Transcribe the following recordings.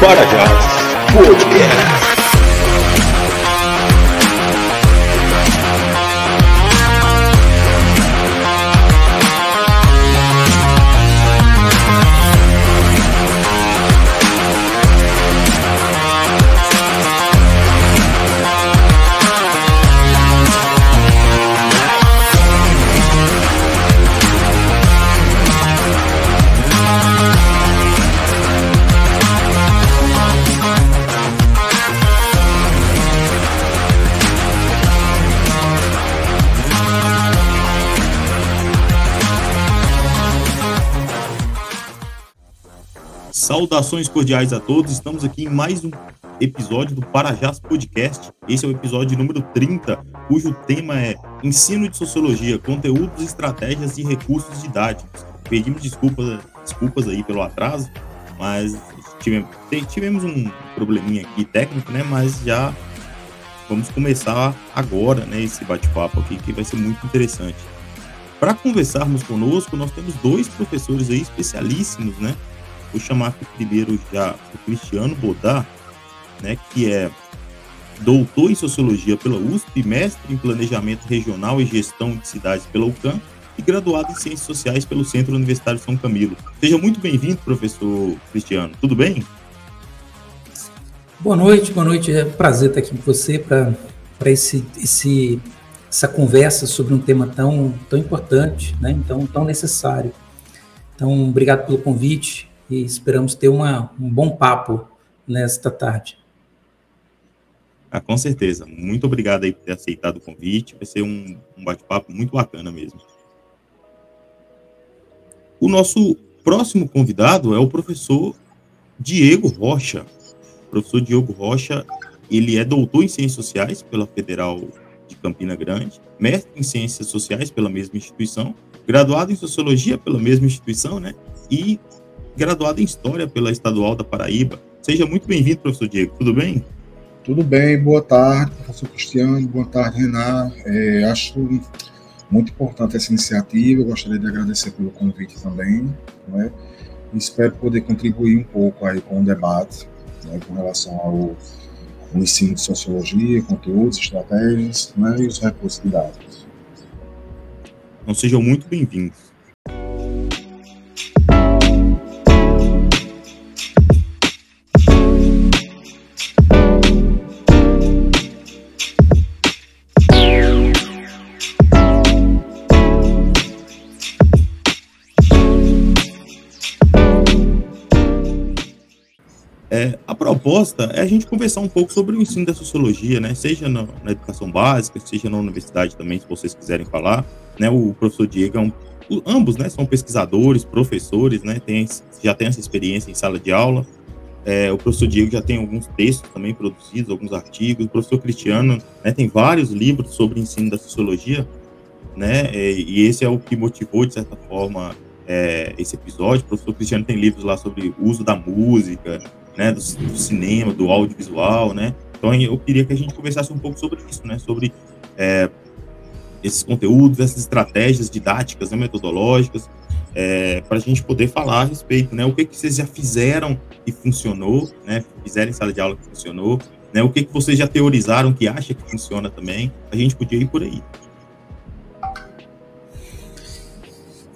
Para já, podcast. Saudações cordiais a todos, estamos aqui em mais um episódio do Parajás Podcast. Esse é o episódio número 30, cujo tema é Ensino de Sociologia, Conteúdos, Estratégias e Recursos Didáticos. Pedimos desculpas, desculpas aí pelo atraso, mas tivemos, tivemos um probleminha aqui técnico, né? Mas já vamos começar agora, né? Esse bate-papo aqui que vai ser muito interessante. Para conversarmos conosco, nós temos dois professores aí especialíssimos, né? Vou chamar primeiro já o Cristiano Bodar, né, que é doutor em Sociologia pela USP, mestre em Planejamento Regional e Gestão de Cidades pela UCAM e graduado em Ciências Sociais pelo Centro Universitário São Camilo. Seja muito bem-vindo, professor Cristiano. Tudo bem? Boa noite, boa noite. É um prazer estar aqui com você para esse, esse, essa conversa sobre um tema tão, tão importante, né? então, tão necessário. Então, obrigado pelo convite e esperamos ter uma, um bom papo nesta tarde. Ah, com certeza. Muito obrigado aí por ter aceitado o convite. Vai ser um, um bate-papo muito bacana mesmo. O nosso próximo convidado é o professor Diego Rocha. O professor Diego Rocha, ele é doutor em Ciências Sociais pela Federal de Campina Grande, mestre em Ciências Sociais pela mesma instituição, graduado em Sociologia pela mesma instituição, né? E graduado em História pela Estadual da Paraíba. Seja muito bem-vindo, professor Diego. Tudo bem? Tudo bem, boa tarde, professor Cristiano, boa tarde, Renan. É, acho muito importante essa iniciativa, eu gostaria de agradecer pelo convite também, né? espero poder contribuir um pouco aí com o debate né, com relação ao, ao ensino de sociologia, conteúdos, estratégias né, e os recursos didáticos. Então sejam muito bem-vindos. Proposta é a gente conversar um pouco sobre o ensino da sociologia, né? Seja na, na, educação básica, seja na universidade também, se vocês quiserem falar. Né? O professor Diego é um, ambos, né? São pesquisadores, professores, né? Tem, já tem essa experiência em sala de aula. É, o professor Diego já tem alguns textos também produzidos, alguns artigos. O professor Cristiano né, tem vários livros sobre o ensino da sociologia, né? É, e esse é o que motivou, de certa forma, é, esse episódio. O professor Cristiano tem livros lá sobre o uso da música, né, do, do, cinema, do audiovisual, né? Então eu queria que a gente conversasse um pouco sobre isso, né? Sobre é, esses conteúdos, essas estratégias didáticas, né, metodológicas, é, para a gente poder falar a respeito, né? O que que vocês já fizeram que funcionou, né? Fizeram em sala de aula que funcionou, né? O que que vocês já teorizaram que acha que funciona também? A gente podia ir por aí.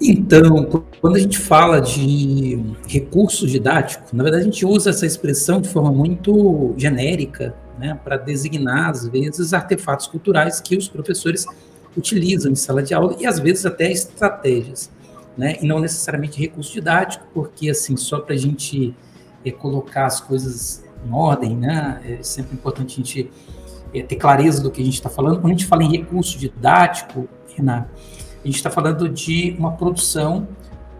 Então, quando a gente fala de recurso didático, na verdade a gente usa essa expressão de forma muito genérica, né, para designar, às vezes, artefatos culturais que os professores utilizam em sala de aula e, às vezes, até estratégias, né, e não necessariamente recurso didático, porque, assim, só para a gente é, colocar as coisas em ordem, né, é sempre importante a gente é, ter clareza do que a gente está falando. Quando a gente fala em recurso didático, Renato, a gente está falando de uma produção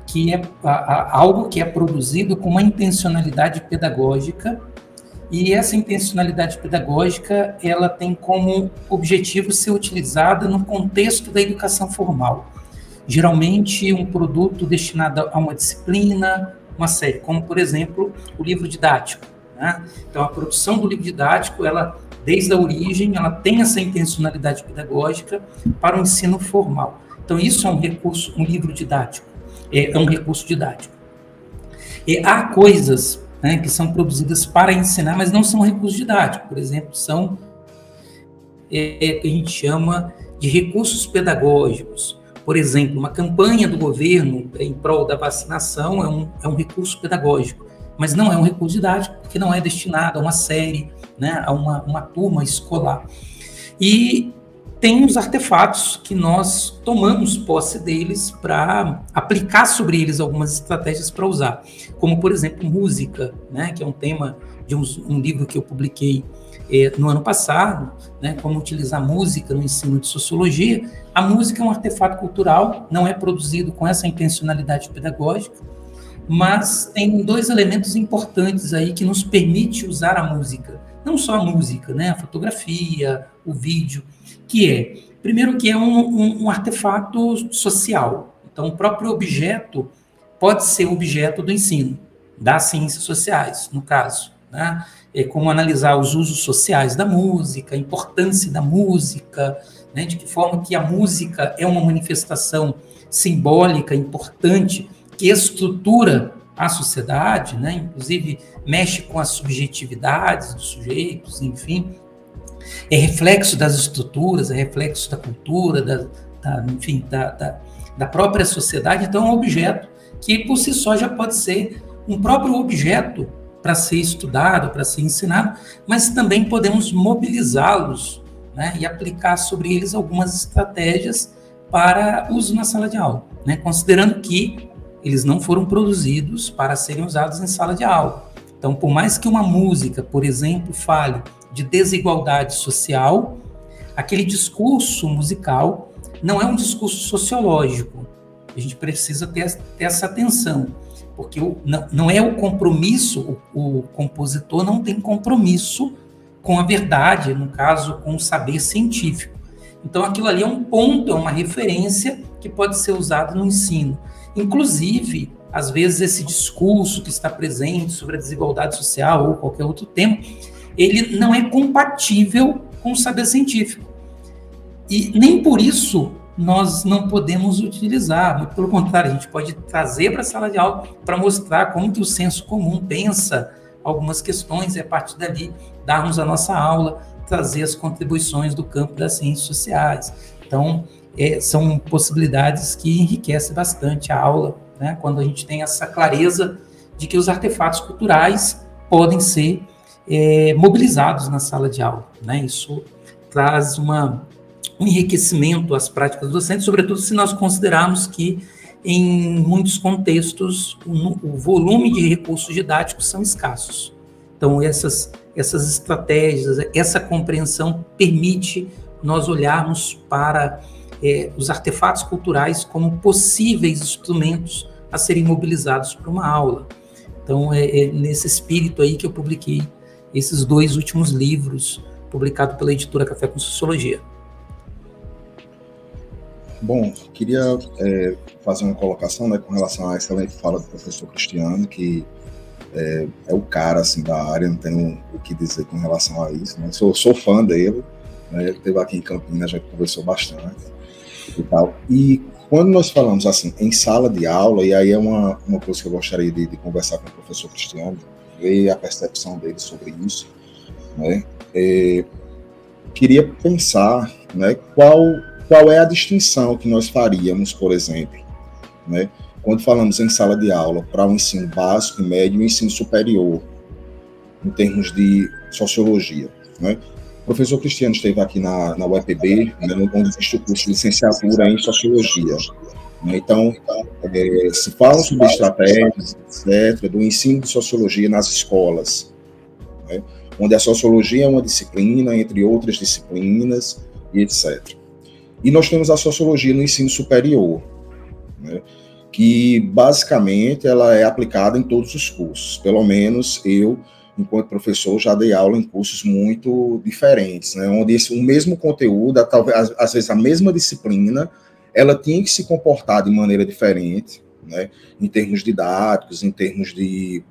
que é a, a, algo que é produzido com uma intencionalidade pedagógica e essa intencionalidade pedagógica ela tem como objetivo ser utilizada no contexto da educação formal. Geralmente um produto destinado a uma disciplina, uma série, como por exemplo o livro didático. Né? Então a produção do livro didático ela desde a origem ela tem essa intencionalidade pedagógica para o ensino formal. Então, isso é um recurso, um livro didático, é, é um recurso didático. E há coisas né, que são produzidas para ensinar, mas não são recursos didáticos. Por exemplo, são é, que a gente chama de recursos pedagógicos. Por exemplo, uma campanha do governo em prol da vacinação é um, é um recurso pedagógico, mas não é um recurso didático, porque não é destinado a uma série, né, a uma, uma turma escolar. E tem os artefatos que nós tomamos posse deles para aplicar sobre eles algumas estratégias para usar, como por exemplo música, né, que é um tema de um, um livro que eu publiquei eh, no ano passado, né, como utilizar música no ensino de sociologia. A música é um artefato cultural, não é produzido com essa intencionalidade pedagógica, mas tem dois elementos importantes aí que nos permite usar a música, não só a música, né, a fotografia, o vídeo que é, primeiro que é um, um, um artefato social. Então, o próprio objeto pode ser objeto do ensino, das ciências sociais, no caso. Né? É como analisar os usos sociais da música, a importância da música, né? de que forma que a música é uma manifestação simbólica importante que estrutura a sociedade, né? inclusive mexe com as subjetividades dos sujeitos, enfim, é reflexo das estruturas, é reflexo da cultura, da, da enfim, da, da, da, própria sociedade. Então, é um objeto que, por si só, já pode ser um próprio objeto para ser estudado, para ser ensinado, mas também podemos mobilizá-los né, e aplicar sobre eles algumas estratégias para uso na sala de aula, né, considerando que eles não foram produzidos para serem usados em sala de aula. Então, por mais que uma música, por exemplo, fale de desigualdade social, aquele discurso musical não é um discurso sociológico. A gente precisa ter, ter essa atenção, porque o, não, não, é o compromisso, o, o compositor não tem compromisso com a verdade, no caso, com o saber científico. Então, aquilo ali é um ponto, é uma referência que pode ser usado no ensino. Inclusive, às vezes, esse discurso que está presente sobre a desigualdade social ou qualquer outro tema, ele não é compatível com o saber científico. E nem por isso nós não podemos utilizar, muito pelo contrário, a gente pode trazer para a sala de aula para mostrar como que o senso comum pensa algumas questões e a partir dali darmos a nossa aula, trazer as contribuições do campo das ciências sociais. Então, é, são possibilidades que enriquecem bastante a aula, né, quando a gente tem essa clareza de que os artefatos culturais podem ser é, mobilizados na sala de aula. Né? Isso traz uma, um enriquecimento às práticas docentes, sobretudo se nós considerarmos que, em muitos contextos, o, o volume de recursos didáticos são escassos. Então, essas, essas estratégias, essa compreensão permite nós olharmos para é, os artefatos culturais como possíveis instrumentos a serem mobilizados para uma aula. Então, é, é nesse espírito aí que eu publiquei esses dois últimos livros publicados pela editora Café com Sociologia. Bom, queria é, fazer uma colocação né, com relação à excelente fala do professor Cristiano, que é, é, o cara assim, da área, não tenho o que dizer com relação a isso. Né? Sou, sou fã dele, né? ele esteve aqui em Campinas, gente conversou bastante e tal. E quando nós falamos assim em sala de aula, e aí é uma, uma coisa que eu gostaria de, de conversar com o professor Cristiano, ver a percepção dele sobre isso, né? É, queria pensar, né, qual qual é a distinção que nós faríamos, por exemplo, né, quando falamos em sala de aula para o ensino básico, médio e ensino superior, em termos de sociologia, né? O professor Cristiano esteve aqui na, na UEPB, né, onde existe o curso de licenciatura em sociologia. Né? Então, é, se fala sobre estratégias, etc., do ensino de sociologia nas escolas, né? onde a sociologia é uma disciplina, entre outras disciplinas, e etc. E nós temos a sociologia no ensino superior, né? que basicamente ela é aplicada em todos os cursos. Pelo menos eu, enquanto professor, já dei aula em cursos muito diferentes, né? onde esse, o mesmo conteúdo, talvez às vezes a mesma disciplina, ela tinha que se comportar de maneira diferente, né, em termos didáticos, em termos de,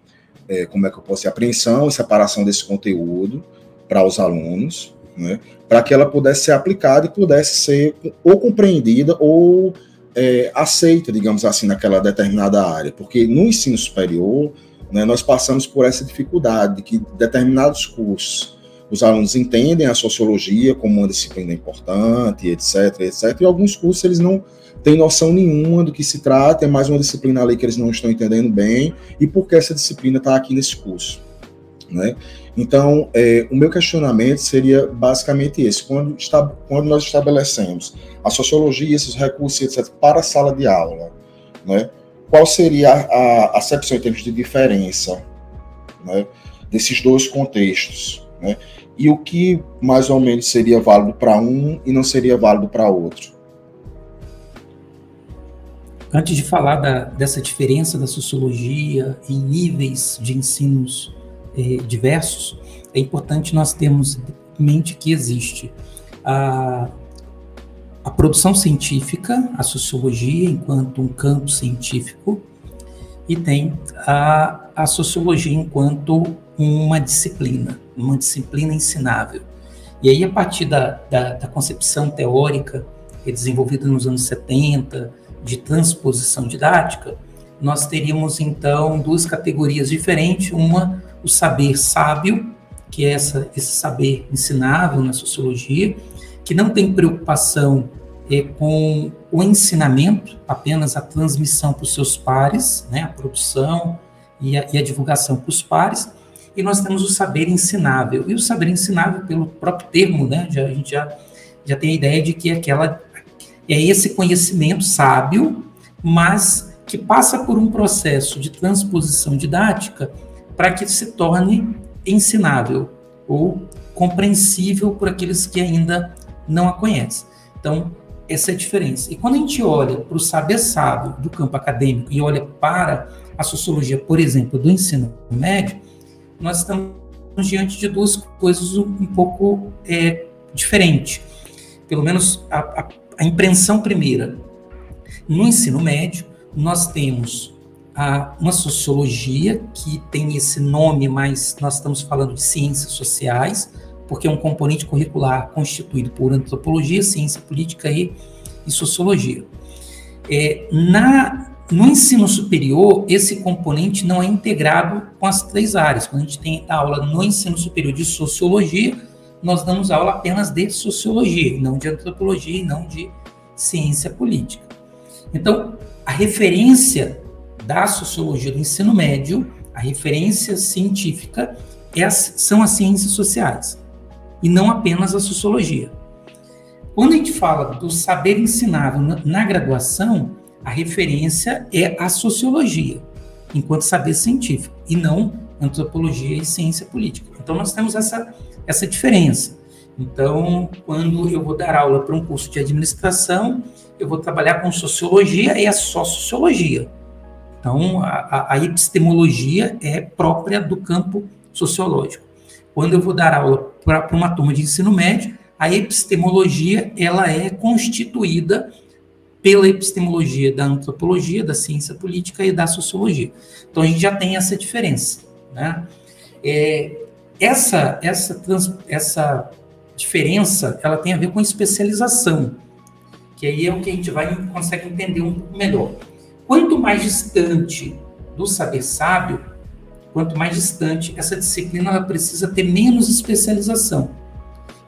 é, como é que eu posso dizer, apreensão e separação desse conteúdo para os alunos, né, para que ela pudesse ser aplicada e pudesse ser ou compreendida ou é, aceita, digamos assim, naquela determinada área. Porque no ensino superior, né, nós passamos por essa dificuldade, que determinados cursos os alunos entendem a sociologia como uma disciplina importante, etc, etc, e alguns cursos eles não têm noção nenhuma do que se trata, é mais uma disciplina ali que eles não estão entendendo bem, e por que essa disciplina está aqui nesse curso. Né? Então, é, o meu questionamento seria basicamente esse: quando, está, quando nós estabelecemos a sociologia, esses recursos, etc., para a sala de aula, né? Qual seria a, acepção em termos de diferença né, desses dois contextos? Né? E o que mais ou menos seria válido para um e não seria válido para outro? Antes de falar da, dessa diferença da sociologia em níveis de ensinos eh, diversos, é importante nós termos em mente que existe a a produção científica, a sociologia enquanto um campo científico, e tem a, a sociologia enquanto uma disciplina, uma disciplina ensinável. E aí, a partir da, da, da concepção teórica é desenvolvida nos anos 70, de transposição didática, nós teríamos então duas categorias diferentes: uma, o saber sábio, que é essa, esse saber ensinável na sociologia, que não tem preocupação é, com o ensinamento, apenas a transmissão para os seus pares, né, a produção e a, e a divulgação para os pares, e nós temos o saber ensinável. E o saber ensinável, pelo próprio termo, né, já, a gente já, já tem a ideia de que é aquela, é esse conhecimento sábio, mas que passa por um processo de transposição didática para que se torne ensinável ou compreensível por aqueles que ainda não a conhecem. Então, essa é a diferença. E quando a gente olha para o saber sábio do campo acadêmico e olha para a sociologia, por exemplo, do ensino médio, nós estamos diante de duas coisas um, pouco é, diferentes. Pelo menos a, a, a impressão primeira. No ensino médio, nós temos a, uma sociologia que tem esse nome, mas nós estamos falando de ciências sociais, porque é um componente curricular constituído por antropologia, ciência política e, e sociologia. É, na, no ensino superior, esse componente não é integrado com as três áreas. Quando a gente tem aula no ensino superior de sociologia, nós damos aula apenas de sociologia, não de antropologia e não de ciência política. Então, a referência da sociologia do ensino médio, a referência científica, é, são as ciências sociais e não apenas a sociologia. Quando a gente fala do saber na, na graduação, a referência é a sociologia, enquanto saber científico, e não antropologia e ciência política. Então, nós temos essa, essa diferença. Então, quando eu vou dar aula para um curso de administração, eu vou trabalhar com sociologia e é só sociologia. Então, a, a epistemologia é própria do campo sociológico. Quando eu vou dar aula para uma turma de ensino médio, a epistemologia ela é constituída pela epistemologia da antropologia, da ciência política e da sociologia. Então a gente já tem essa diferença, né? É, essa essa trans, essa diferença ela tem a ver com especialização, que aí é o que a gente vai consegue entender um pouco melhor. Quanto mais distante do saber sábio, quanto mais distante, essa disciplina ela precisa ter menos especialização.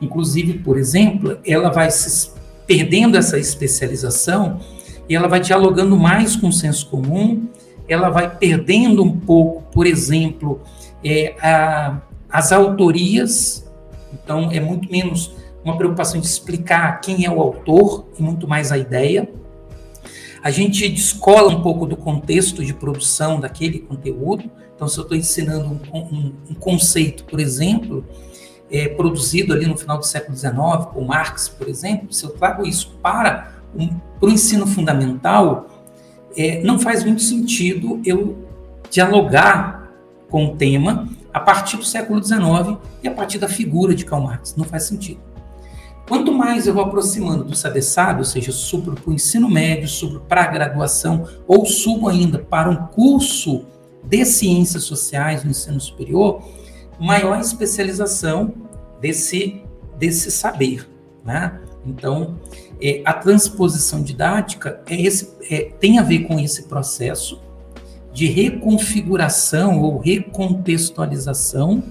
Inclusive, por exemplo, ela vai se perdendo essa especialização e ela vai dialogando mais com o senso comum, ela vai perdendo um pouco, por exemplo, é, a, as autorias, então é muito menos uma preocupação de explicar quem é o autor e muito mais a ideia. A gente descola um pouco do contexto de produção daquele conteúdo, então, se eu estou ensinando um, um, um, conceito, por exemplo, é, produzido ali no final do século XIX, por Marx, por exemplo, se eu trago isso para, um, o ensino fundamental, é, não faz muito sentido eu dialogar com o tema a partir do século XIX e a partir da figura de Karl Marx. Não faz sentido. Quanto mais eu vou aproximando do saber sábio, ou seja, subo para o ensino médio, subo para a graduação, ou subo ainda para um curso de ciências sociais no ensino superior, maior especialização desse, desse saber. Né? Então, é, a transposição didática é esse, é, tem a ver com esse processo de reconfiguração ou recontextualização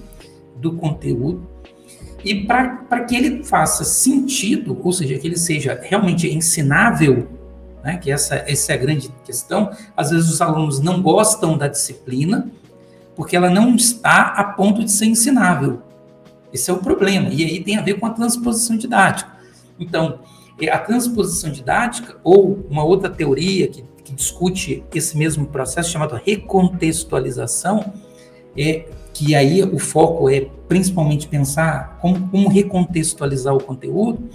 do conteúdo e para que ele faça sentido, ou seja, que ele seja realmente ensinável, né, que essa, essa é a grande questão. Às vezes os alunos não gostam da disciplina porque ela não está a ponto de ser ensinável. Esse é o problema. E aí tem a ver com a transposição didática. Então, é, a transposição didática, ou uma outra teoria que, que discute esse mesmo processo, chamado recontextualização, é que aí o foco é principalmente pensar como, como recontextualizar o conteúdo,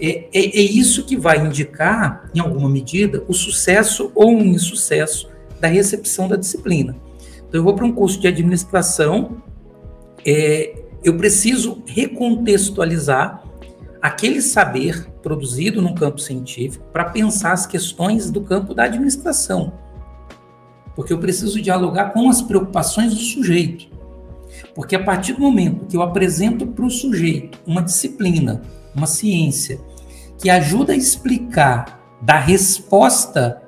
é, é, é, isso que vai indicar, em alguma medida, o sucesso ou o insucesso da recepção da disciplina. Então, eu vou para um curso de administração, é, eu preciso recontextualizar aquele saber produzido no campo científico para pensar as questões do campo da administração. Porque eu preciso dialogar com as preocupações do sujeito. Porque a partir do momento que eu apresento para o sujeito uma disciplina, uma ciência, que ajuda a explicar, dar resposta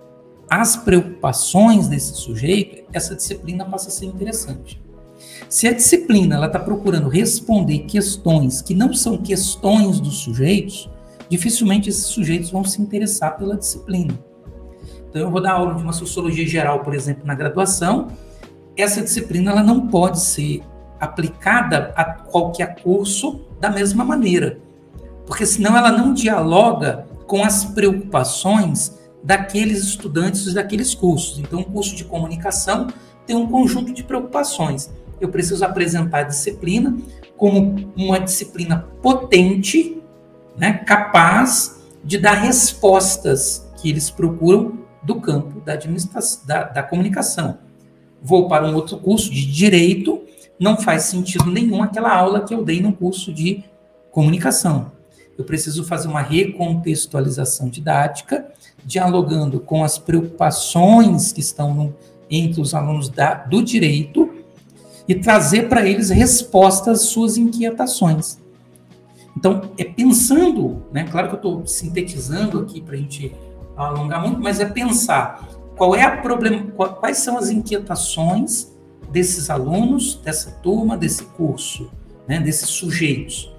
às preocupações desse sujeito, essa disciplina passa a ser interessante. Se a disciplina está procurando responder questões que não são questões dos sujeitos, dificilmente esses sujeitos vão se interessar pela disciplina. Então, eu vou dar aula de uma sociologia geral, por exemplo, na graduação. Essa disciplina ela não pode ser aplicada a qualquer curso da mesma maneira, porque senão ela não dialoga com as preocupações daqueles estudantes daqueles cursos. Então, um curso de comunicação tem um conjunto de preocupações. Eu preciso apresentar a disciplina como uma disciplina potente, né, capaz de dar respostas que eles procuram do campo da administração, da, da comunicação. Vou para um outro curso de direito, não faz sentido nenhum aquela aula que eu dei no curso de comunicação. Eu preciso fazer uma recontextualização didática, dialogando com as preocupações que estão no, entre os alunos da, do direito e trazer para eles respostas às suas inquietações. Então, é pensando, né? Claro que eu estou sintetizando aqui para a gente alongar muito, mas é pensar qual é a problema, quais são as inquietações desses alunos, dessa turma, desse curso, né, desses sujeitos.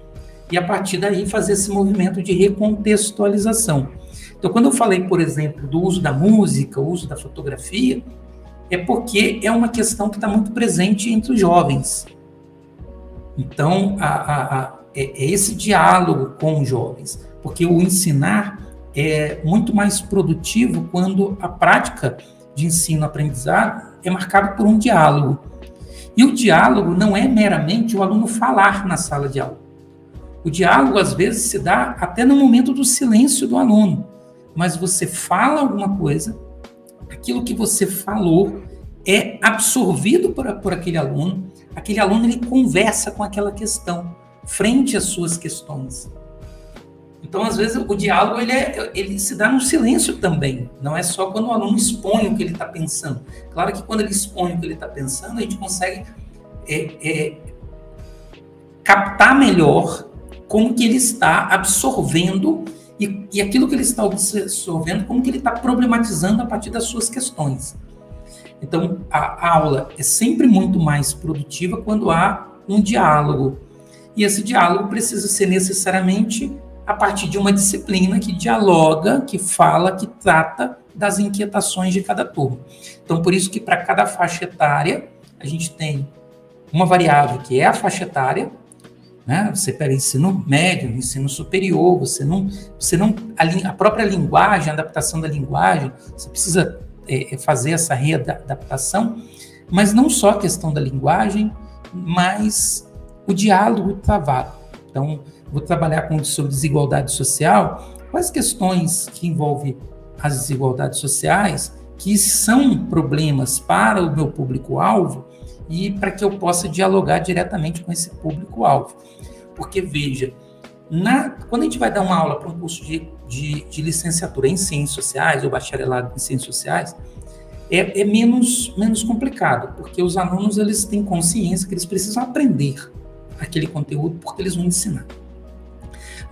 E a partir daí fazer esse movimento de recontextualização. Então, quando eu falei, por exemplo, do uso da música, o uso da fotografia, é porque é uma questão que está muito presente entre os jovens. Então, a, a, a, é, é esse diálogo com os jovens, porque o ensinar é muito mais produtivo quando a prática de ensino-aprendizado é marcado por um diálogo. E o diálogo não é meramente o aluno falar na sala de aula. O diálogo, às vezes, se dá até no momento do silêncio do aluno. Mas você fala alguma coisa, aquilo que você falou é absorvido por, por aquele aluno, aquele aluno ele conversa com aquela questão, frente às suas questões. Então, às vezes, o diálogo ele, é, ele se dá no silêncio também. Não é só quando o aluno expõe o que ele está pensando. Claro que quando ele expõe o que ele está pensando, a gente consegue é, é, captar melhor como que ele está absorvendo e, e aquilo que ele está absorvendo, como que ele está problematizando a partir das suas questões. Então, a, a aula é sempre muito mais produtiva quando há um diálogo. E esse diálogo precisa ser necessariamente a partir de uma disciplina que dialoga, que fala, que trata das inquietações de cada turma. Então, por isso que para cada faixa etária, a gente tem uma variável que é a faixa etária, né? Você pega ensino médio, ensino superior, você não, você não a, a própria linguagem, a adaptação da linguagem, você precisa é, é fazer essa readaptação, mas não só a questão da linguagem, mas o diálogo travado. Então, vou trabalhar com sobre desigualdade social, quais questões que envolvem as desigualdades sociais, que são problemas para o meu público-alvo e para que eu possa dialogar diretamente com esse público-alvo. Porque, veja, na, quando a gente vai dar uma aula para um curso de, de, de, licenciatura em ciências sociais ou bacharelado em ciências sociais, é, é, menos, menos complicado, porque os alunos eles têm consciência que eles precisam aprender aquele conteúdo porque eles vão ensinar.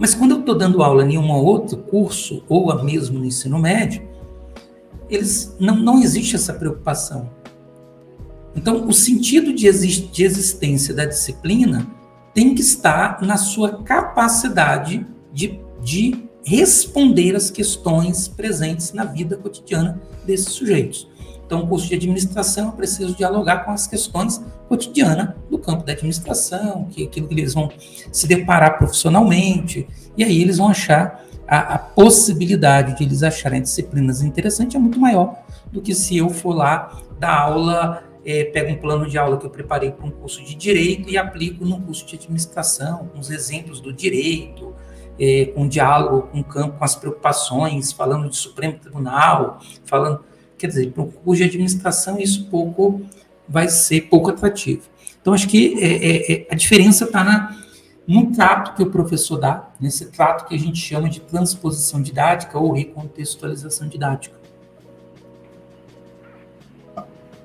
Mas quando eu estou dando aula em um outro curso, ou mesmo no ensino médio, eles não, não existe essa preocupação. Então, o sentido de, de existência da disciplina tem que estar na sua capacidade de, de responder às questões presentes na vida cotidiana desses sujeitos. Então, o curso de administração eu preciso dialogar com as questões cotidianas do campo da administração, que aquilo que eles vão se deparar profissionalmente, e aí eles vão achar a, a possibilidade de eles acharem disciplinas interessantes é muito maior do que se eu for lá dar aula, é, pego um plano de aula que eu preparei para um curso de direito e aplico num curso de administração, com os exemplos do direito, é, com diálogo com o campo, com as preocupações, falando de Supremo Tribunal, falando Quer dizer, para o curso de administração, isso pouco vai ser pouco atrativo. Então, acho que é, é, é a diferença está no trato que o professor dá, nesse trato que a gente chama de transposição didática ou recontextualização didática.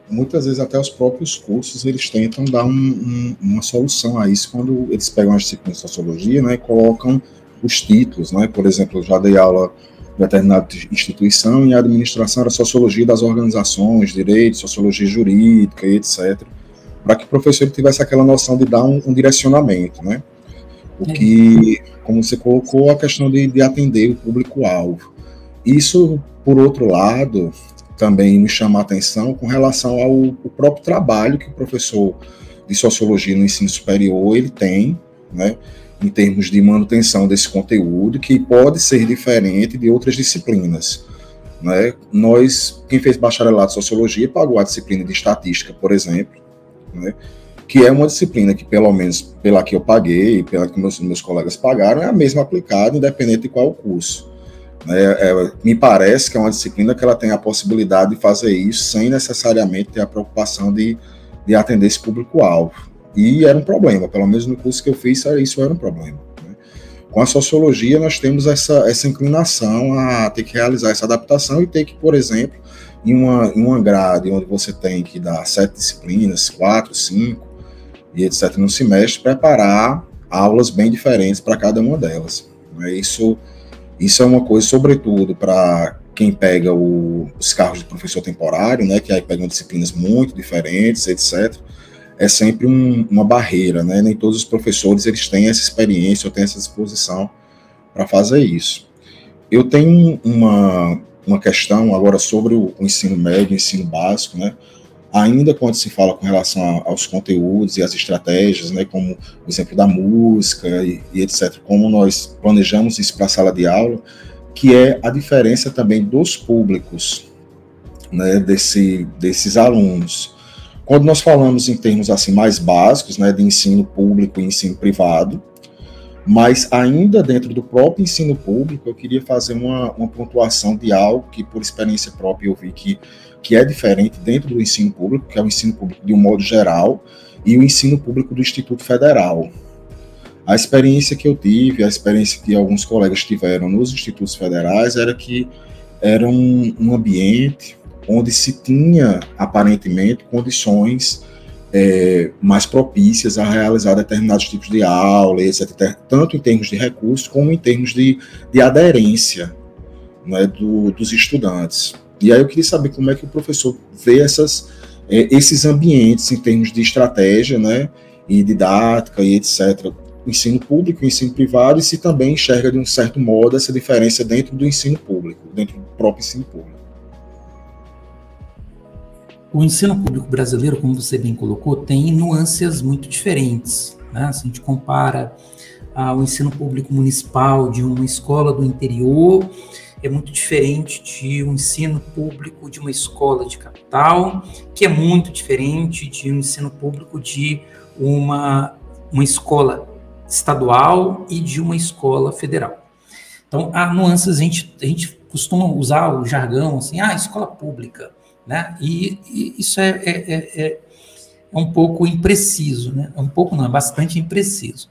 Muitas vezes até os próprios cursos eles tentam dar um, um, uma solução a isso quando eles pegam as disciplinas de sociologia, né, e colocam os títulos, né, por exemplo, eu já dei aula determinada instituição, e a administração era sociologia das organizações, direito, sociologia jurídica etc. Para que o professor tivesse aquela noção de dar um, um direcionamento, né? O que, como você colocou, a questão de, de atender o público-alvo. Isso, por outro lado, também me chama a atenção com relação ao, ao próprio trabalho que o professor de sociologia no ensino superior ele tem, né? Em termos de manutenção desse conteúdo, que pode ser diferente de outras disciplinas. Né? Nós, quem fez bacharelado em sociologia, pagou a disciplina de estatística, por exemplo, né? que é uma disciplina que, pelo menos pela que eu paguei, pela que meus, meus colegas pagaram, é a mesma aplicada, independente de qual curso. Né? É, me parece que é uma disciplina que ela tem a possibilidade de fazer isso sem necessariamente ter a preocupação de, de atender esse público-alvo. E era um problema, pelo menos no curso que eu fiz, isso era um problema. Né? Com a sociologia, nós temos essa, essa inclinação a ter que realizar essa adaptação e ter que, por exemplo, em uma, em uma grade onde você tem que dar sete disciplinas, quatro, cinco, e etc., no semestre, preparar aulas bem diferentes para cada uma delas. Né? Isso, isso é uma coisa, sobretudo, para quem pega o, os cargos de professor temporário, né, que aí pegam disciplinas muito diferentes, etc., é sempre um, uma barreira, né? Nem todos os professores eles têm essa experiência ou têm essa disposição para fazer isso. Eu tenho uma, uma questão agora sobre o, o ensino médio, o ensino básico, né? Ainda quando se fala com relação a, aos conteúdos e às estratégias, né, como o exemplo da música e, e etc., como nós planejamos isso para a sala de aula, que é a diferença também dos públicos, né, desse, desses alunos. Quando nós falamos em termos assim mais básicos, né, de ensino público e ensino privado, mas ainda dentro do próprio ensino público, eu queria fazer uma, uma pontuação de algo que, por experiência própria, eu vi que, que é diferente dentro do ensino público, que é o ensino público de um modo geral, e o ensino público do Instituto Federal. A experiência que eu tive, a experiência que alguns colegas tiveram nos institutos federais, era que era um, um ambiente onde se tinha aparentemente condições é, mais propícias a realizar determinados tipos de aula, etc., tanto em termos de recursos como em termos de, de aderência né, do, dos estudantes. E aí eu queria saber como é que o professor vê essas, é, esses ambientes em termos de estratégia, né, e didática e etc., ensino público e ensino privado, e se também enxerga de um certo modo essa diferença dentro do ensino público, dentro do próprio ensino público. O ensino público brasileiro, como você bem colocou, tem nuances muito diferentes. Né? Se a gente compara ah, o ensino público municipal de uma escola do interior, é muito diferente de um ensino público de uma escola de capital, que é muito diferente de um ensino público de uma, uma escola estadual e de uma escola federal. Então, há nuances, a gente, a gente costuma usar o jargão assim, ah, escola pública. Né? E, e isso é, é, é, é, um pouco impreciso, né? É um pouco não, é bastante impreciso.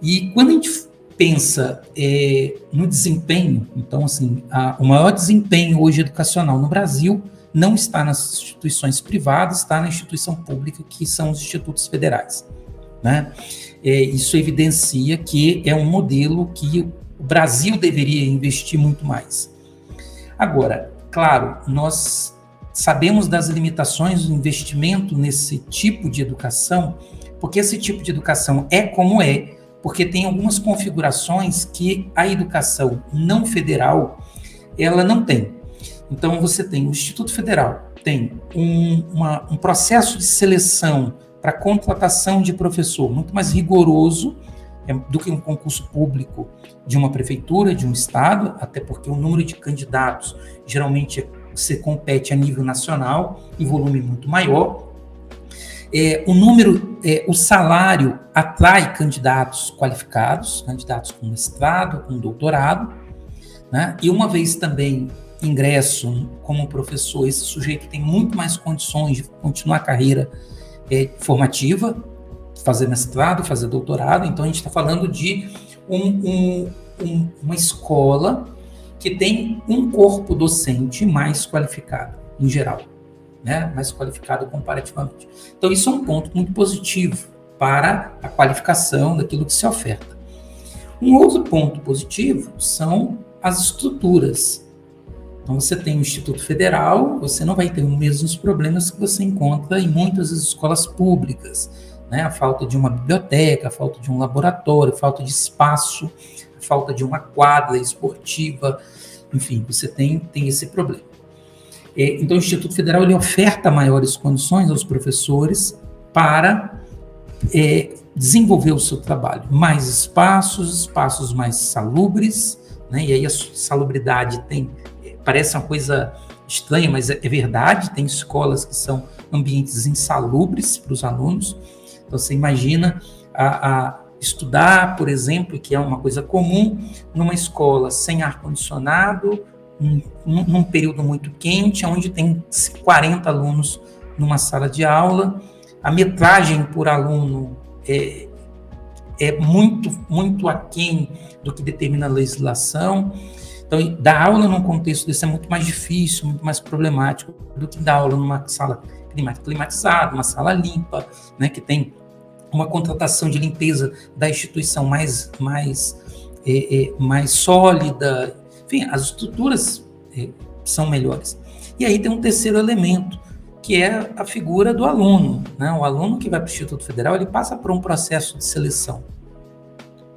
E quando a gente pensa é, no desempenho, então assim, a, o maior desempenho hoje educacional no Brasil não está nas instituições privadas, está na instituição pública, que são os institutos federais. Né? É, isso evidencia que é um modelo que o Brasil deveria investir muito mais. Agora, claro, nós sabemos das limitações do investimento nesse tipo de educação, porque esse tipo de educação é como é, porque tem algumas configurações que a educação não federal ela não tem. Então você tem o Instituto Federal, tem um, uma, um processo de seleção para contratação de professor muito mais rigoroso é, do que um concurso público de uma prefeitura, de um estado, até porque o número de candidatos geralmente você compete a nível nacional em volume muito maior. É, o número, é, o salário atrai candidatos qualificados, candidatos com mestrado, com doutorado, né? E uma vez também ingresso como professor, esse sujeito tem muito mais condições de continuar a carreira é, formativa, fazer mestrado, fazer doutorado. Então a gente está falando de um, um, um, uma escola que tem um corpo docente mais qualificado, em geral, né? mais qualificado comparativamente. Então isso é um ponto muito positivo para a qualificação daquilo que se oferta. Um outro ponto positivo são as estruturas. Então, você tem o Instituto Federal, você não vai ter os mesmos problemas que você encontra em muitas escolas públicas. Né? A falta de uma biblioteca, a falta de um laboratório, a falta de espaço, falta de uma quadra esportiva, enfim, você tem, tem esse problema. É, então, o Instituto Federal ele oferta maiores condições aos professores para é, desenvolver o seu trabalho. Mais espaços, espaços mais salubres, né? E aí a salubridade tem parece uma coisa estranha, mas é, é verdade. Tem escolas que são ambientes insalubres para os alunos. Então você imagina a, a estudar, por exemplo, que é uma coisa comum numa escola sem ar condicionado, num, num período muito quente, onde tem 40 alunos numa sala de aula, a metragem por aluno é, é muito, muito aquém do que determina a legislação. Então, dar aula num contexto desse é muito mais difícil, muito mais problemático do que dar aula numa sala climatizada, uma sala limpa, né, que tem uma contratação de limpeza da instituição mais, mais, é, é, mais sólida. Enfim, as estruturas é, são melhores. E aí tem um terceiro elemento, que é a figura do aluno. Né? O aluno que vai para o Instituto Federal, ele passa por um processo de seleção.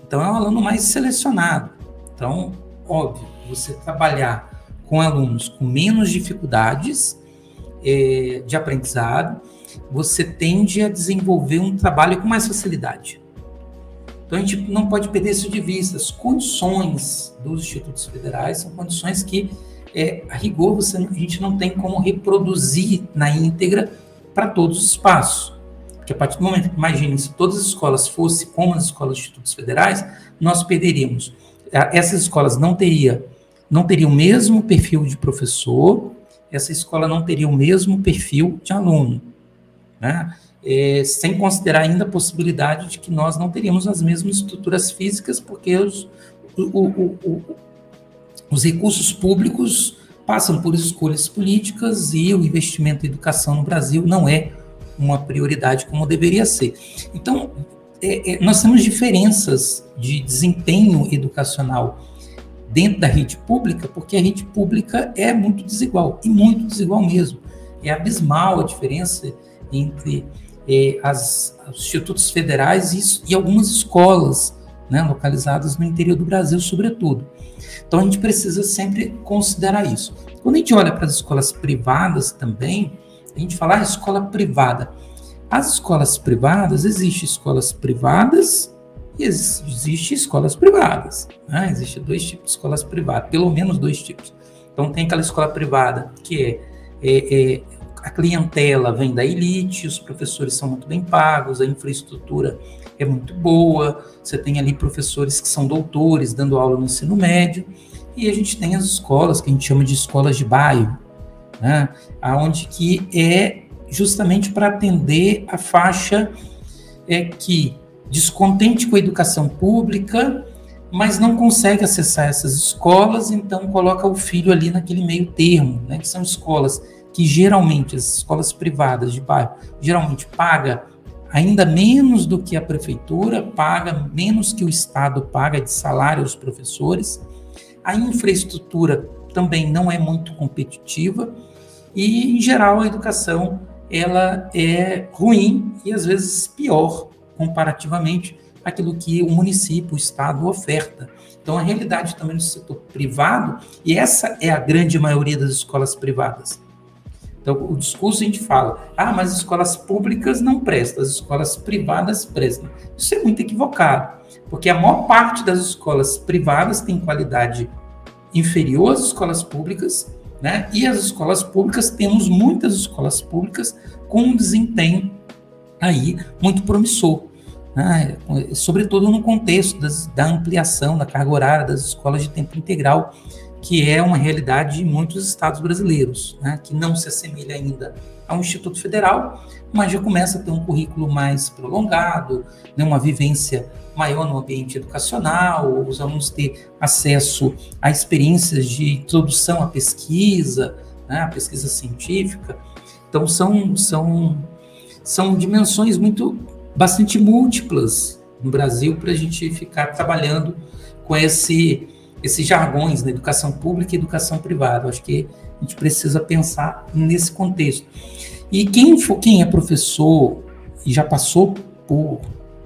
Então, é um aluno mais selecionado. Então, óbvio, você trabalhar com alunos com menos dificuldades é, de aprendizado, você tende a desenvolver um trabalho com mais facilidade. Então, a gente não pode perder isso de vista. As condições dos institutos federais são condições que é, a rigor, você, a gente não tem como reproduzir na íntegra para todos os espaços. Porque a partir do momento, imagine, se todas as escolas fossem como as escolas dos institutos federais, nós perderíamos. Essas escolas não teriam não teria o mesmo perfil de professor, essa escola não teria o mesmo perfil de aluno, né? É, sem considerar ainda a possibilidade de que nós não teríamos as mesmas estruturas físicas, porque os, o, o, o, os recursos públicos passam por escolhas políticas e o investimento em educação no Brasil não é uma prioridade como deveria ser. Então, é, é, nós temos diferenças de desempenho educacional dentro da rede pública, porque a rede pública é muito desigual, e muito desigual mesmo. É abismal a diferença entre é, as, os institutos federais e, e algumas escolas né, localizadas no interior do Brasil, sobretudo. Então a gente precisa sempre considerar isso. Quando a gente olha para as escolas privadas também, a gente fala ah, escola privada. As escolas privadas, existem escolas privadas e existem escolas privadas. Né? Existem dois tipos de escolas privadas, pelo menos dois tipos. Então tem aquela escola privada que é, é, é a clientela vem da elite, os professores são muito bem pagos, a infraestrutura é muito boa, você tem ali professores que são doutores dando aula no ensino médio, e a gente tem as escolas que a gente chama de escolas de bairro, né? Aonde que é justamente para atender a faixa é que descontente com a educação pública, mas não consegue acessar essas escolas, então coloca o filho ali naquele meio termo, né? Que são escolas que geralmente as escolas privadas de bairro geralmente paga ainda menos do que a prefeitura paga, menos que o estado paga de salário aos professores. A infraestrutura também não é muito competitiva E, em geral, a educação ela é ruim e, às vezes, pior comparativamente àquilo que o município, o Estado oferta. Então, a realidade também no setor privado, e essa é a grande maioria das escolas privadas. Então, o discurso a gente fala, ah, mas as escolas públicas não prestam, as escolas privadas prestam. Isso é muito equivocado, porque a maior parte das escolas privadas tem qualidade inferior às escolas públicas, né? E as escolas públicas, temos muitas escolas públicas com um desempenho aí muito promissor né, sobretudo no contexto das, da ampliação da carga horária das escolas de tempo integral, que é uma realidade de muitos estados brasileiros, né, que não se assemelha ainda ao Instituto Federal, mas já começa a ter um currículo mais prolongado, né, uma vivência maior no ambiente educacional, os alunos ter acesso a experiências de introdução à pesquisa, né, à pesquisa científica. Então, são, são, são dimensões muito bastante múltiplas no Brasil para a gente ficar trabalhando com esse, esses jargões na educação pública e educação privada. acho que a gente precisa pensar nesse contexto. E quem, for, quem é professor e já passou por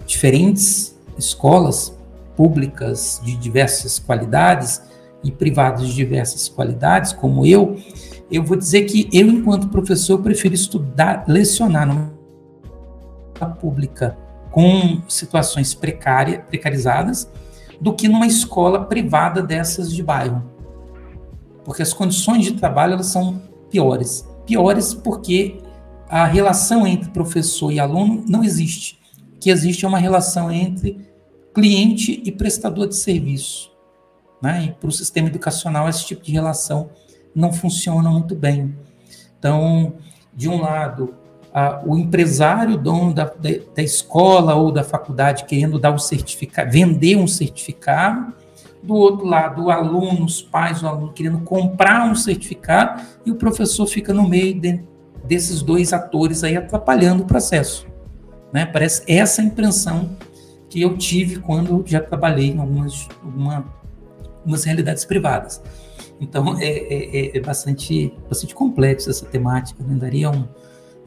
diferentes escolas públicas de diversas qualidades e privadas de diversas qualidades, como eu, eu vou dizer que eu, enquanto professor, prefiro estudar, lecionar numa pública com situações precárias, precarizadas do que numa escola privada dessas de bairro. Porque as condições de trabalho elas são piores. Piores porque a relação entre professor e aluno não existe. O que existe é uma relação entre cliente e prestador de serviço. Né? E para o sistema educacional, esse tipo de relação não funciona muito bem. Então, de um lado, ah, o empresário, dono da, da, escola ou da faculdade, querendo dar um certificado, vender um certificado, do outro lado, o aluno, os pais, o aluno querendo comprar um certificado, e o professor fica no meio de, desses dois atores aí atrapalhando o processo. Né? Parece essa impressão que eu tive quando já trabalhei em algumas, alguma, algumas realidades privadas. Então, é, é, é, é bastante, bastante complexo essa temática, né? daria um,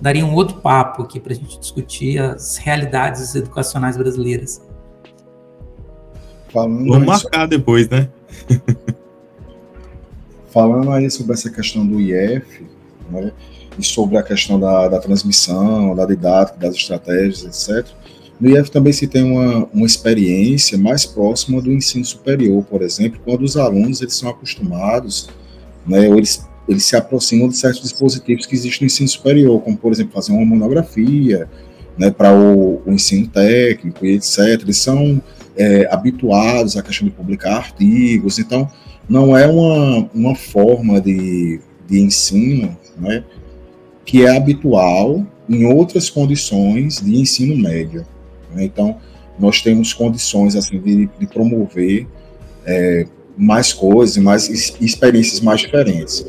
daria um outro papo aqui para a gente discutir as realidades educacionais brasileiras. Falando Vamos marcar sobre... depois, né? Falando aí sobre essa questão do IF, né, e sobre a questão da, da transmissão, da didática, das estratégias, etc. No IF também se tem uma, uma experiência mais próxima do ensino superior, por exemplo, quando os alunos eles são acostumados, né, ou eles eles se aproximam de certos dispositivos que existem no ensino superior, como, por exemplo, fazer uma monografia, né, para o, o, ensino técnico e etc. Eles são é, habituados à questão de publicar artigos, então não é uma, uma forma de, de ensino né, que é habitual em outras condições de ensino médio. Né? Então, nós temos condições assim de, de promover é, mais coisas, mais experiências mais diferentes.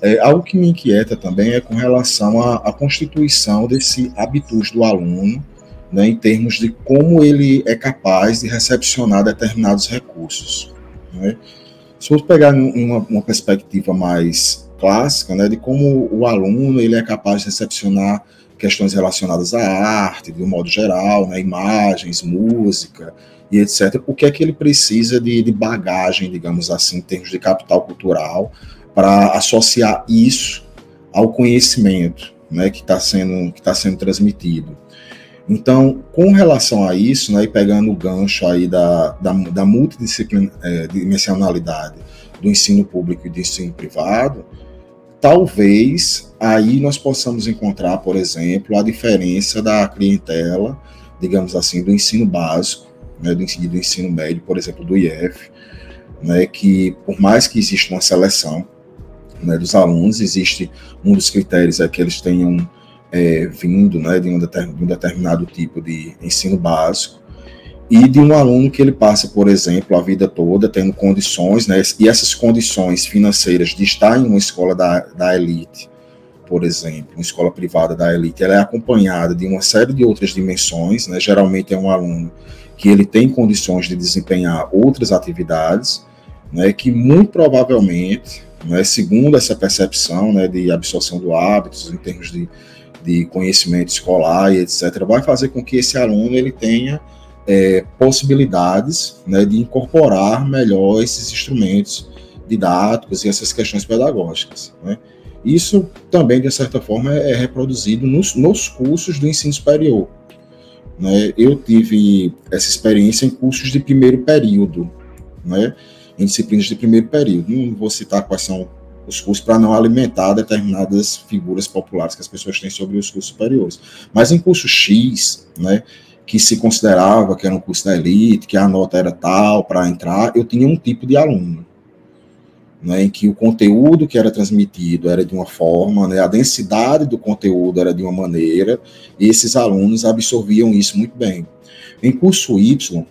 É, algo que me inquieta também é com relação à, à constituição desse habitus do aluno, né, em termos de como ele é capaz de recepcionar determinados recursos. Né. Se for pegar uma, uma perspectiva mais clássica, né, de como o aluno ele é capaz de recepcionar questões relacionadas à arte, de um modo geral, né, imagens, música e etc. O que é que ele precisa de, de bagagem, digamos assim, em termos de capital cultural, para associar isso ao conhecimento né, que está sendo, que tá sendo transmitido. Então, com relação a isso, né, e pegando o gancho aí da, da, da multidimensionalidade é, do ensino público e do ensino privado, talvez aí nós possamos encontrar, por exemplo, a diferença da clientela, digamos assim, do ensino básico, né, do, ensino, do ensino médio, por exemplo, do IF, né, que por mais que exista uma seleção né, dos alunos, existe um dos critérios é que eles tenham é, vindo né, de, um de um determinado tipo de ensino básico, e de um aluno que ele passa, por exemplo, a vida toda tendo condições, né, e essas condições financeiras de estar em uma escola da, da elite, por exemplo, uma escola privada da elite, ela é acompanhada de uma série de outras dimensões, né, geralmente é um aluno que ele tem condições de desempenhar outras atividades, né, que muito provavelmente né, segundo essa percepção né, de absorção do hábitos em termos de, de conhecimento escolar e etc., vai fazer com que esse aluno ele tenha é, possibilidades né, de incorporar melhor esses instrumentos didáticos e essas questões pedagógicas. Né. Isso também, de certa forma, é reproduzido nos, nos cursos do ensino superior. Né. Eu tive essa experiência em cursos de primeiro período, né, em disciplinas de primeiro período. Não vou citar quais são os cursos para não alimentar determinadas figuras populares que as pessoas têm sobre os cursos superiores. Mas em curso X, né, que se considerava que era um curso da elite, que a nota era tal para entrar, eu tinha um tipo de aluno, né, em que o conteúdo que era transmitido era de uma forma, né, a densidade do conteúdo era de uma maneira, e esses alunos absorviam isso muito bem. Em curso Y,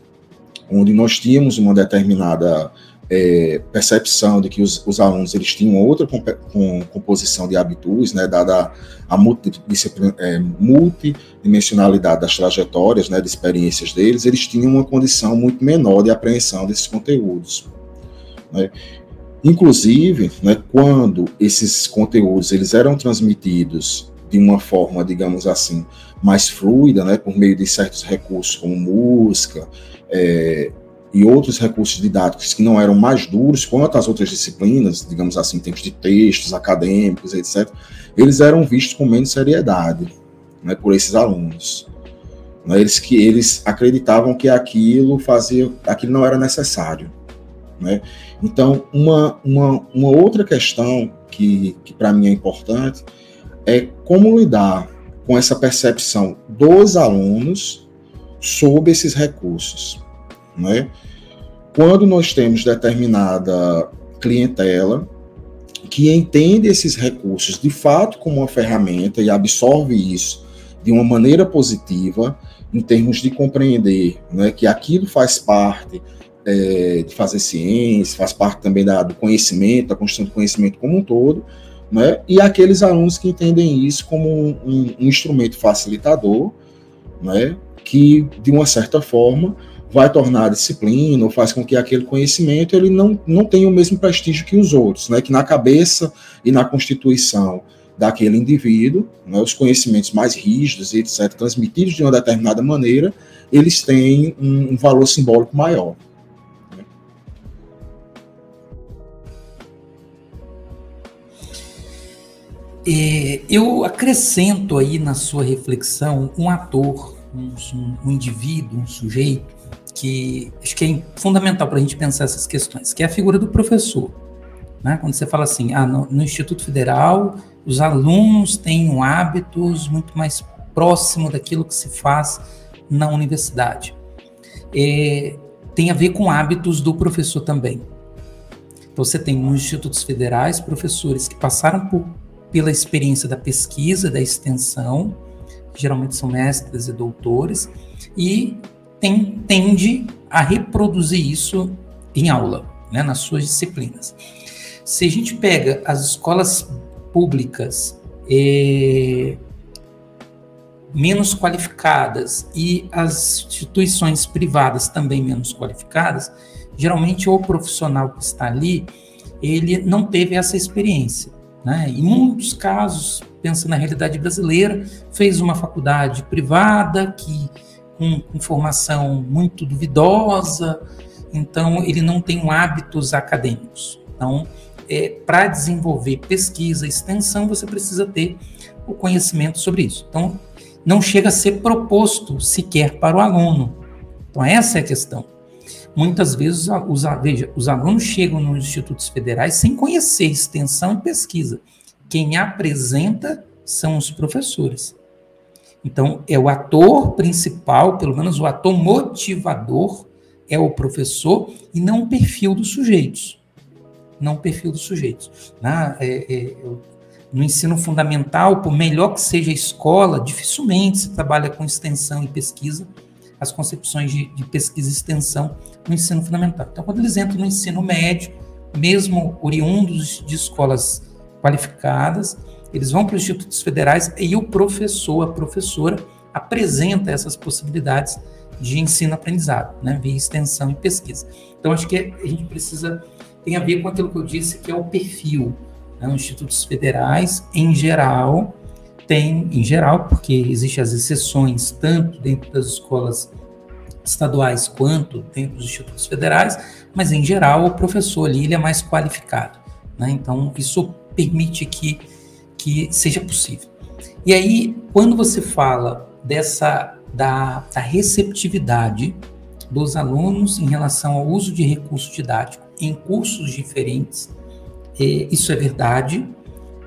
onde nós tínhamos uma determinada é, percepção de que os, os, alunos eles tinham outra com, composição de hábitos, né, dada a é, multidimensionalidade das trajetórias, né, de experiências deles, eles tinham uma condição muito menor de apreensão desses conteúdos. Né. Inclusive, né, quando esses conteúdos eles eram transmitidos de uma forma, digamos assim, mais fluida, né, por meio de certos recursos como música, é, e outros recursos didáticos que não eram mais duros quanto as outras disciplinas, digamos assim, em termos de textos acadêmicos, etc., eles eram vistos com menos seriedade né, por esses alunos. Né, eles que eles acreditavam que aquilo fazia, aquilo não era necessário. Né? Então, uma, uma, uma outra questão que, que para mim é importante é como lidar com essa percepção dos alunos sobre esses recursos. Né? Quando nós temos determinada clientela que entende esses recursos de fato como uma ferramenta e absorve isso de uma maneira positiva, em termos de compreender né, que aquilo faz parte é, de fazer ciência, faz parte também da, do conhecimento, da construção do conhecimento como um todo, né, e aqueles alunos que entendem isso como um, um, um instrumento facilitador, né, que, de uma certa forma, vai tornar disciplina, ou faz com que aquele conhecimento ele não, não tenha o mesmo prestígio que os outros, né? que na cabeça e na constituição daquele indivíduo, né, os conhecimentos mais rígidos e etc., transmitidos de uma determinada maneira, eles têm um, um valor simbólico maior. É, eu acrescento aí na sua reflexão um ator, um, um indivíduo, um sujeito, que acho que é fundamental para a gente pensar essas questões, que é a figura do professor. Né? Quando você fala assim, ah, no, no Instituto Federal, os alunos têm hábitos muito mais próximo daquilo que se faz na universidade. É, tem a ver com hábitos do professor também. Então, você tem nos institutos federais professores que passaram por, pela experiência da pesquisa, da extensão, geralmente são mestres e doutores, e tem, tende a reproduzir isso em aula, né, nas suas disciplinas. Se a gente pega as escolas públicas eh, menos qualificadas e as instituições privadas também menos qualificadas, geralmente o profissional que está ali, ele não teve essa experiência. Né? Em muitos casos, pensa na realidade brasileira, fez uma faculdade privada que com, formação muito duvidosa, então ele não tem hábitos acadêmicos. Então, é, para desenvolver pesquisa, extensão, você precisa ter o conhecimento sobre isso. Então, não chega a ser proposto sequer para o aluno. Então, essa é a questão. Muitas vezes, os, veja, os alunos chegam nos institutos federais sem conhecer extensão e pesquisa. Quem apresenta são os professores. Então, é o ator principal, pelo menos o ator motivador, é o professor e não o perfil dos sujeitos. Não o perfil dos sujeitos. Né? É, é, no ensino fundamental, por melhor que seja a escola, dificilmente se trabalha com extensão e pesquisa, as concepções de, de pesquisa e extensão no ensino fundamental. Então, quando eles entram no ensino médio, mesmo oriundos de escolas qualificadas, eles vão para os institutos federais e o professor, a professora, apresenta essas possibilidades de ensino-aprendizado, né, via extensão e pesquisa. Então, acho que a gente precisa tem a ver com aquilo que eu disse, que é o perfil. Né? Os institutos federais, em geral, tem, em geral, porque existem as exceções, tanto dentro das escolas estaduais quanto dentro dos institutos federais, mas em geral o professor ali ele é mais qualificado. Né? Então, isso permite que, que seja possível. E aí, quando você fala dessa da, da receptividade dos alunos em relação ao uso de recurso didático em cursos diferentes, é, isso é verdade,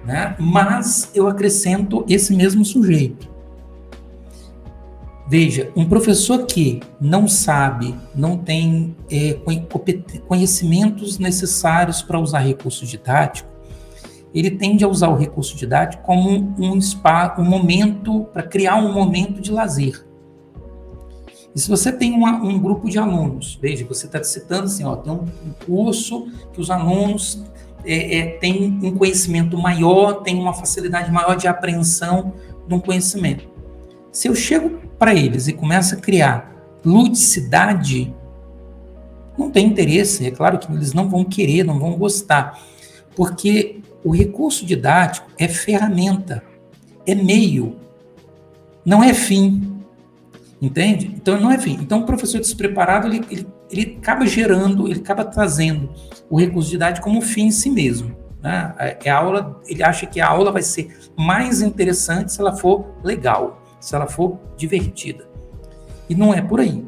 né? mas eu acrescento esse mesmo sujeito. Veja, um professor que não sabe, não tem é, conhecimentos necessários para usar recurso didático, ele tende a usar o recurso didático como um, um, um momento, para criar um momento de lazer. E se você tem uma, um grupo de alunos, veja, você está citando assim, ó, tem um, um, curso que os alunos é, é, têm um conhecimento maior, têm uma facilidade maior de apreensão de um conhecimento. Se eu chego para eles e começo a criar ludicidade, não tem interesse, é claro que eles não vão querer, não vão gostar, porque o recurso didático é ferramenta, é meio, não é fim. Entende? Então não é fim. Então o professor despreparado ele, ele, ele acaba gerando, ele acaba trazendo o recurso didático como fim em si mesmo. Né? É a aula, ele acha que a aula vai ser mais interessante se ela for legal, se ela for divertida. E não é por aí.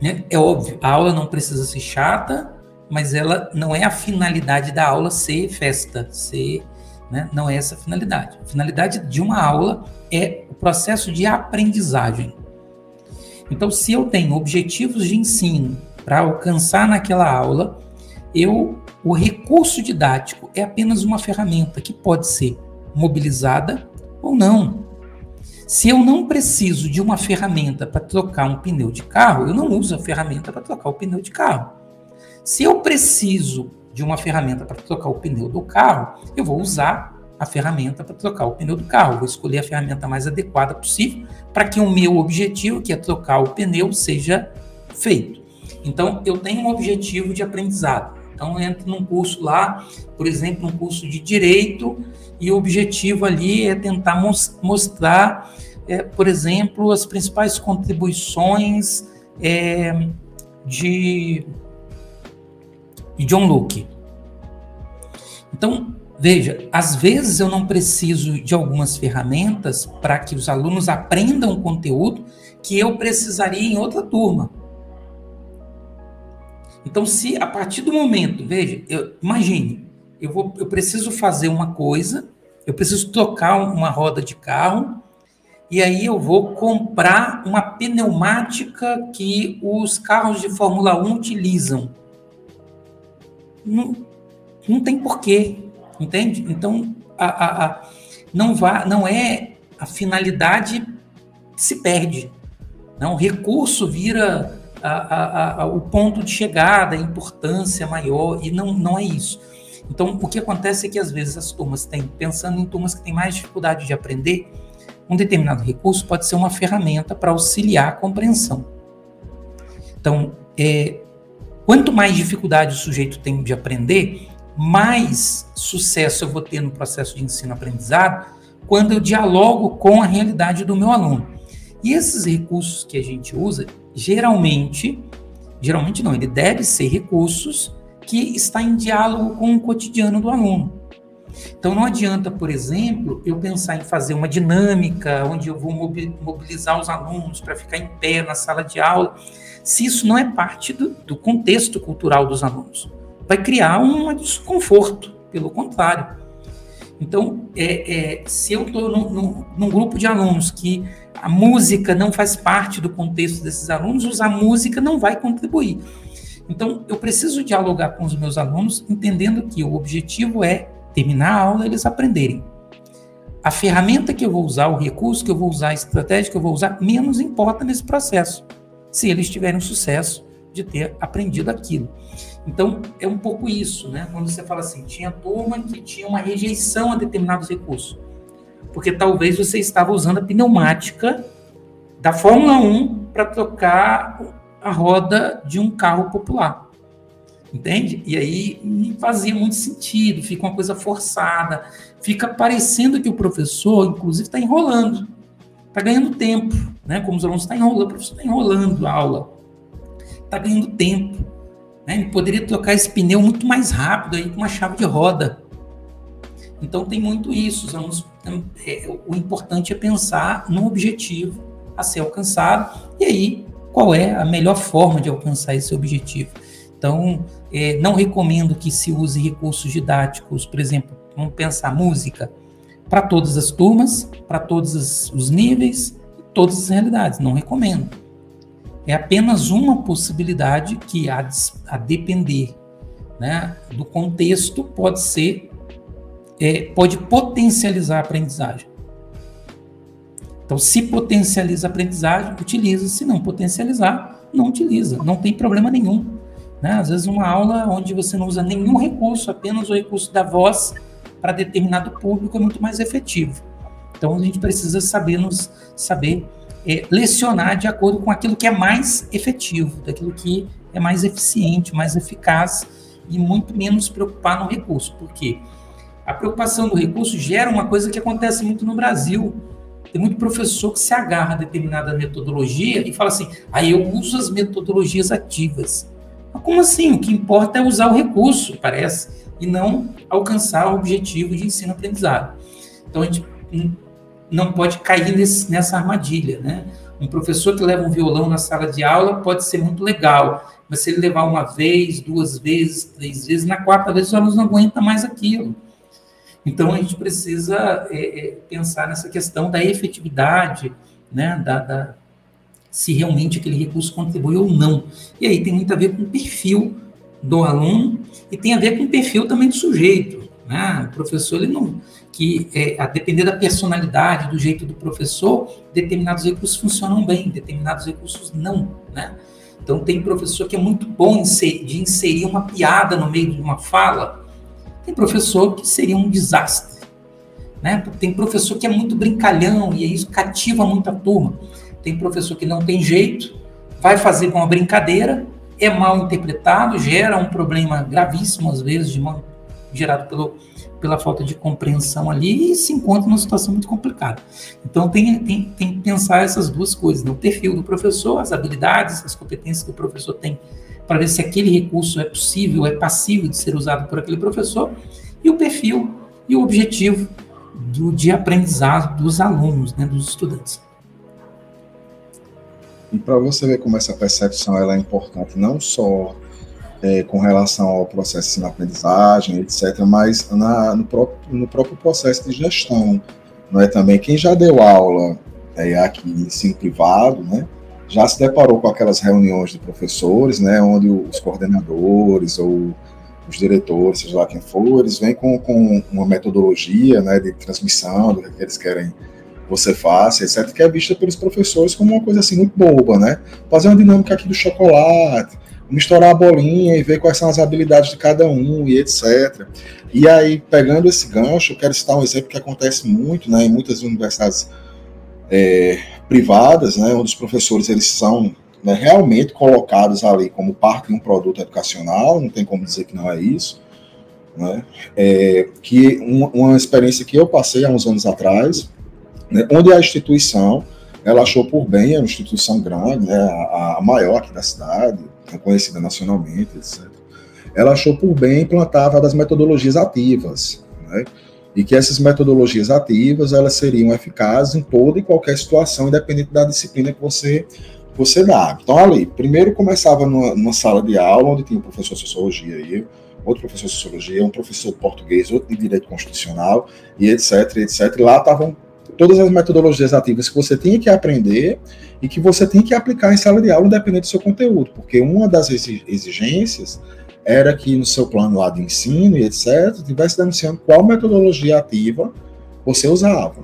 Né? É óbvio, a aula não precisa ser chata, mas ela não é a finalidade da aula ser festa, ser, né? não é essa a finalidade. A finalidade de uma aula é o processo de aprendizagem. Então, se eu tenho objetivos de ensino para alcançar naquela aula, eu o recurso didático é apenas uma ferramenta que pode ser mobilizada ou não. Se eu não preciso de uma ferramenta para trocar um pneu de carro, eu não uso a ferramenta para trocar o pneu de carro. Se eu preciso de uma ferramenta para trocar o pneu do carro, eu vou usar a ferramenta para trocar o pneu do carro. Vou escolher a ferramenta mais adequada possível para que o meu objetivo, que é trocar o pneu, seja feito. Então, eu tenho um objetivo de aprendizado. Então, eu entro num curso lá, por exemplo, num curso de direito, e o objetivo ali é tentar mostrar, é, por exemplo, as principais contribuições é, de, de John Locke. Então, Veja, às vezes eu não preciso de algumas ferramentas para que os alunos aprendam conteúdo que eu precisaria em outra turma. Então, se a partir do momento, veja, eu, imagine, eu, vou, eu preciso fazer uma coisa, eu preciso trocar uma roda de carro, e aí eu vou comprar uma pneumática que os carros de Fórmula 1 utilizam. Não, não tem porquê. Entende? Então, a, a, a, não, vá, não é a finalidade se perde. Não, o recurso vira a, o ponto de chegada, a importância maior, e não, não é isso. Então, o que acontece é que às vezes as turmas têm, pensando em turmas que têm mais dificuldade de aprender, um determinado recurso pode ser uma ferramenta para auxiliar a compreensão. Então, é, quanto mais dificuldade o sujeito tem de aprender, mais sucesso eu vou ter no processo de ensino-aprendizado quando eu dialogo com a realidade do meu aluno. E esses recursos que a gente usa, geralmente, geralmente não, ele deve ser recursos que está em diálogo com o cotidiano do aluno. Então não adianta, por exemplo, eu pensar em fazer uma dinâmica onde eu vou mobilizar os alunos para ficar em pé na sala de aula, se isso não é parte do, do contexto cultural dos alunos vai criar um desconforto, pelo contrário. Então, é, é, se eu estou num, num, grupo de alunos que a música não faz parte do contexto desses alunos, usar música não vai contribuir. Então, eu preciso dialogar com os meus alunos, entendendo que o objetivo é terminar a aula eles aprenderem. A ferramenta que eu vou usar, o recurso que eu vou usar, a estratégia que eu vou usar, menos importa nesse processo, se eles tiverem sucesso de ter aprendido aquilo. Então, é um pouco isso, né? Quando você fala assim, tinha turma que tinha uma rejeição a determinados recursos. Porque talvez você estava usando a pneumática da Fórmula 1 para trocar a roda de um carro popular. Entende? E aí não fazia muito sentido, fica uma coisa forçada, fica parecendo que o professor, inclusive, está enrolando, está ganhando tempo, né? Como os alunos estão tá enrolando, o professor está enrolando a aula, está ganhando tempo. Né? Ele poderia trocar esse pneu muito mais rápido aí com uma chave de roda. Então tem muito isso. Os alunos, é, o importante é pensar no objetivo a ser alcançado e aí qual é a melhor forma de alcançar esse objetivo. Então, é, não recomendo que se use recursos didáticos, por exemplo, vamos pensar música, para todas as turmas, para todos os níveis, todas as realidades. Não recomendo. É apenas uma possibilidade que, a, a depender né, do contexto, pode ser, é, pode potencializar a aprendizagem. Então, se potencializa a aprendizagem, utiliza. Se não potencializar, não utiliza. Não tem problema nenhum. Né? Às vezes, uma aula onde você não usa nenhum recurso, apenas o recurso da voz para determinado público é muito mais efetivo. Então, a gente precisa saber nos saber é, lecionar de acordo com aquilo que é mais efetivo, daquilo que é mais eficiente, mais eficaz e muito menos preocupar no recurso. Por quê? A preocupação do recurso gera uma coisa que acontece muito no Brasil. Tem muito professor que se agarra a determinada metodologia e fala assim: aí ah, eu uso as metodologias ativas. Mas como assim? O que importa é usar o recurso, parece, e não alcançar o objetivo de ensino-aprendizado. Então, a gente não pode cair nesse, nessa armadilha, né? Um professor que leva um violão na sala de aula pode ser muito legal, mas se ele levar uma vez, duas vezes, três vezes, na quarta vez os alunos não aguentam mais aquilo. Então, a gente precisa é, é, pensar nessa questão da efetividade, né, da, da, se realmente aquele recurso contribui ou não. E aí tem muito a ver com o perfil do aluno e tem a ver com o perfil também do sujeito. Né? O professor, ele não. Que é, a depender da personalidade, do jeito do professor, determinados recursos funcionam bem, determinados recursos não. Né? Então, tem professor que é muito bom de inserir uma piada no meio de uma fala, tem professor que seria um desastre. Né? Tem professor que é muito brincalhão e isso cativa muito a turma. Tem professor que não tem jeito, vai fazer com uma brincadeira, é mal interpretado, gera um problema gravíssimo, às vezes, de mal, gerado pelo, pela falta de compreensão ali, e se encontra numa situação muito complicada. Então, tem, tem, tem que pensar essas duas coisas: né? o perfil do professor, as habilidades, as competências que o professor tem, para ver se aquele recurso é possível, é passível de ser usado por aquele professor, e o perfil e o objetivo do, de aprendizado dos alunos, né, dos estudantes. E para você ver como essa percepção ela é importante, não só é, com relação ao processo de aprendizagem, etc., mas na, no, próprio, no próprio processo de gestão. Não é também quem já deu aula é, aqui em ensino privado, né, já se deparou com aquelas reuniões de professores, né, onde os coordenadores ou os diretores, seja lá quem for, eles vêm com, com uma metodologia né, de transmissão do que eles querem você faça, etc., que é vista pelos professores como uma coisa assim muito boba, né? Fazer uma dinâmica aqui do chocolate, misturar a bolinha e ver quais são as habilidades de cada um e etc. E aí, pegando esse gancho, eu quero citar um exemplo que acontece muito né, em muitas universidades é, privadas, né, onde os professores eles são né, realmente colocados ali como parte de um produto educacional, não tem como dizer que não é isso. Né, é, que uma, uma experiência que eu passei há uns anos atrás, né, onde a instituição ela achou por bem, é uma instituição grande, né, a, a maior aqui da cidade, conhecida nacionalmente, etc. Ela achou por bem implantar das metodologias ativas, né, e que essas metodologias ativas elas seriam eficazes em toda e qualquer situação, independente da disciplina que você você dá. Então ali, primeiro começava numa, sala de aula onde tinha um professor de sociologia eu, outro professor de sociologia, um professor de português, outro de direito constitucional e etc, etc. E lá estavam todas as metodologias ativas que você tinha que aprender e que você tem que aplicar em sala de aula, independente do seu conteúdo, porque uma das exigências era que no seu plano lá de ensino e etc, estivesse denunciando qual metodologia ativa você usava,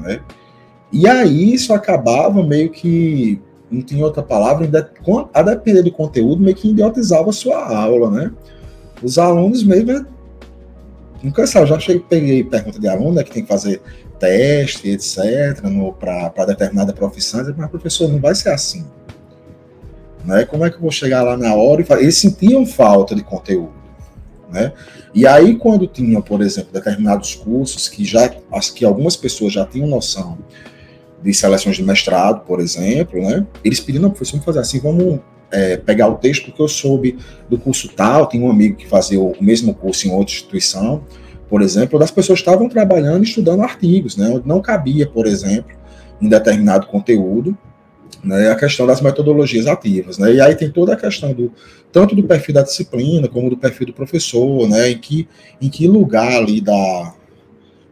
né? E aí isso acabava meio que, não tinha outra palavra, a depender do conteúdo, meio que idiotizava a sua aula, né? Os alunos mesmo, nunca sabe, já cheguei, peguei pergunta de aluno, né, que tem que fazer teste, etc., para determinada profissão, mas professor, não vai ser assim. Né? Como é que eu vou chegar lá na hora e fazer? Eles sentiam falta de conteúdo. Né? E aí, quando tinham, por exemplo, determinados cursos que já que algumas pessoas já tinham noção de seleções de mestrado, por exemplo, né? Eles pediam, não, professor, vamos fazer assim, vamos é, pegar o texto, porque eu soube do curso tal, tinha um amigo que fazia o mesmo curso em outra instituição, por exemplo, das pessoas estavam trabalhando e estudando artigos, né? Onde não cabia, por exemplo, um determinado conteúdo, né, a questão das metodologias ativas, né, e aí tem toda a questão do tanto do perfil da disciplina como do perfil do professor, né, em que em que lugar ali da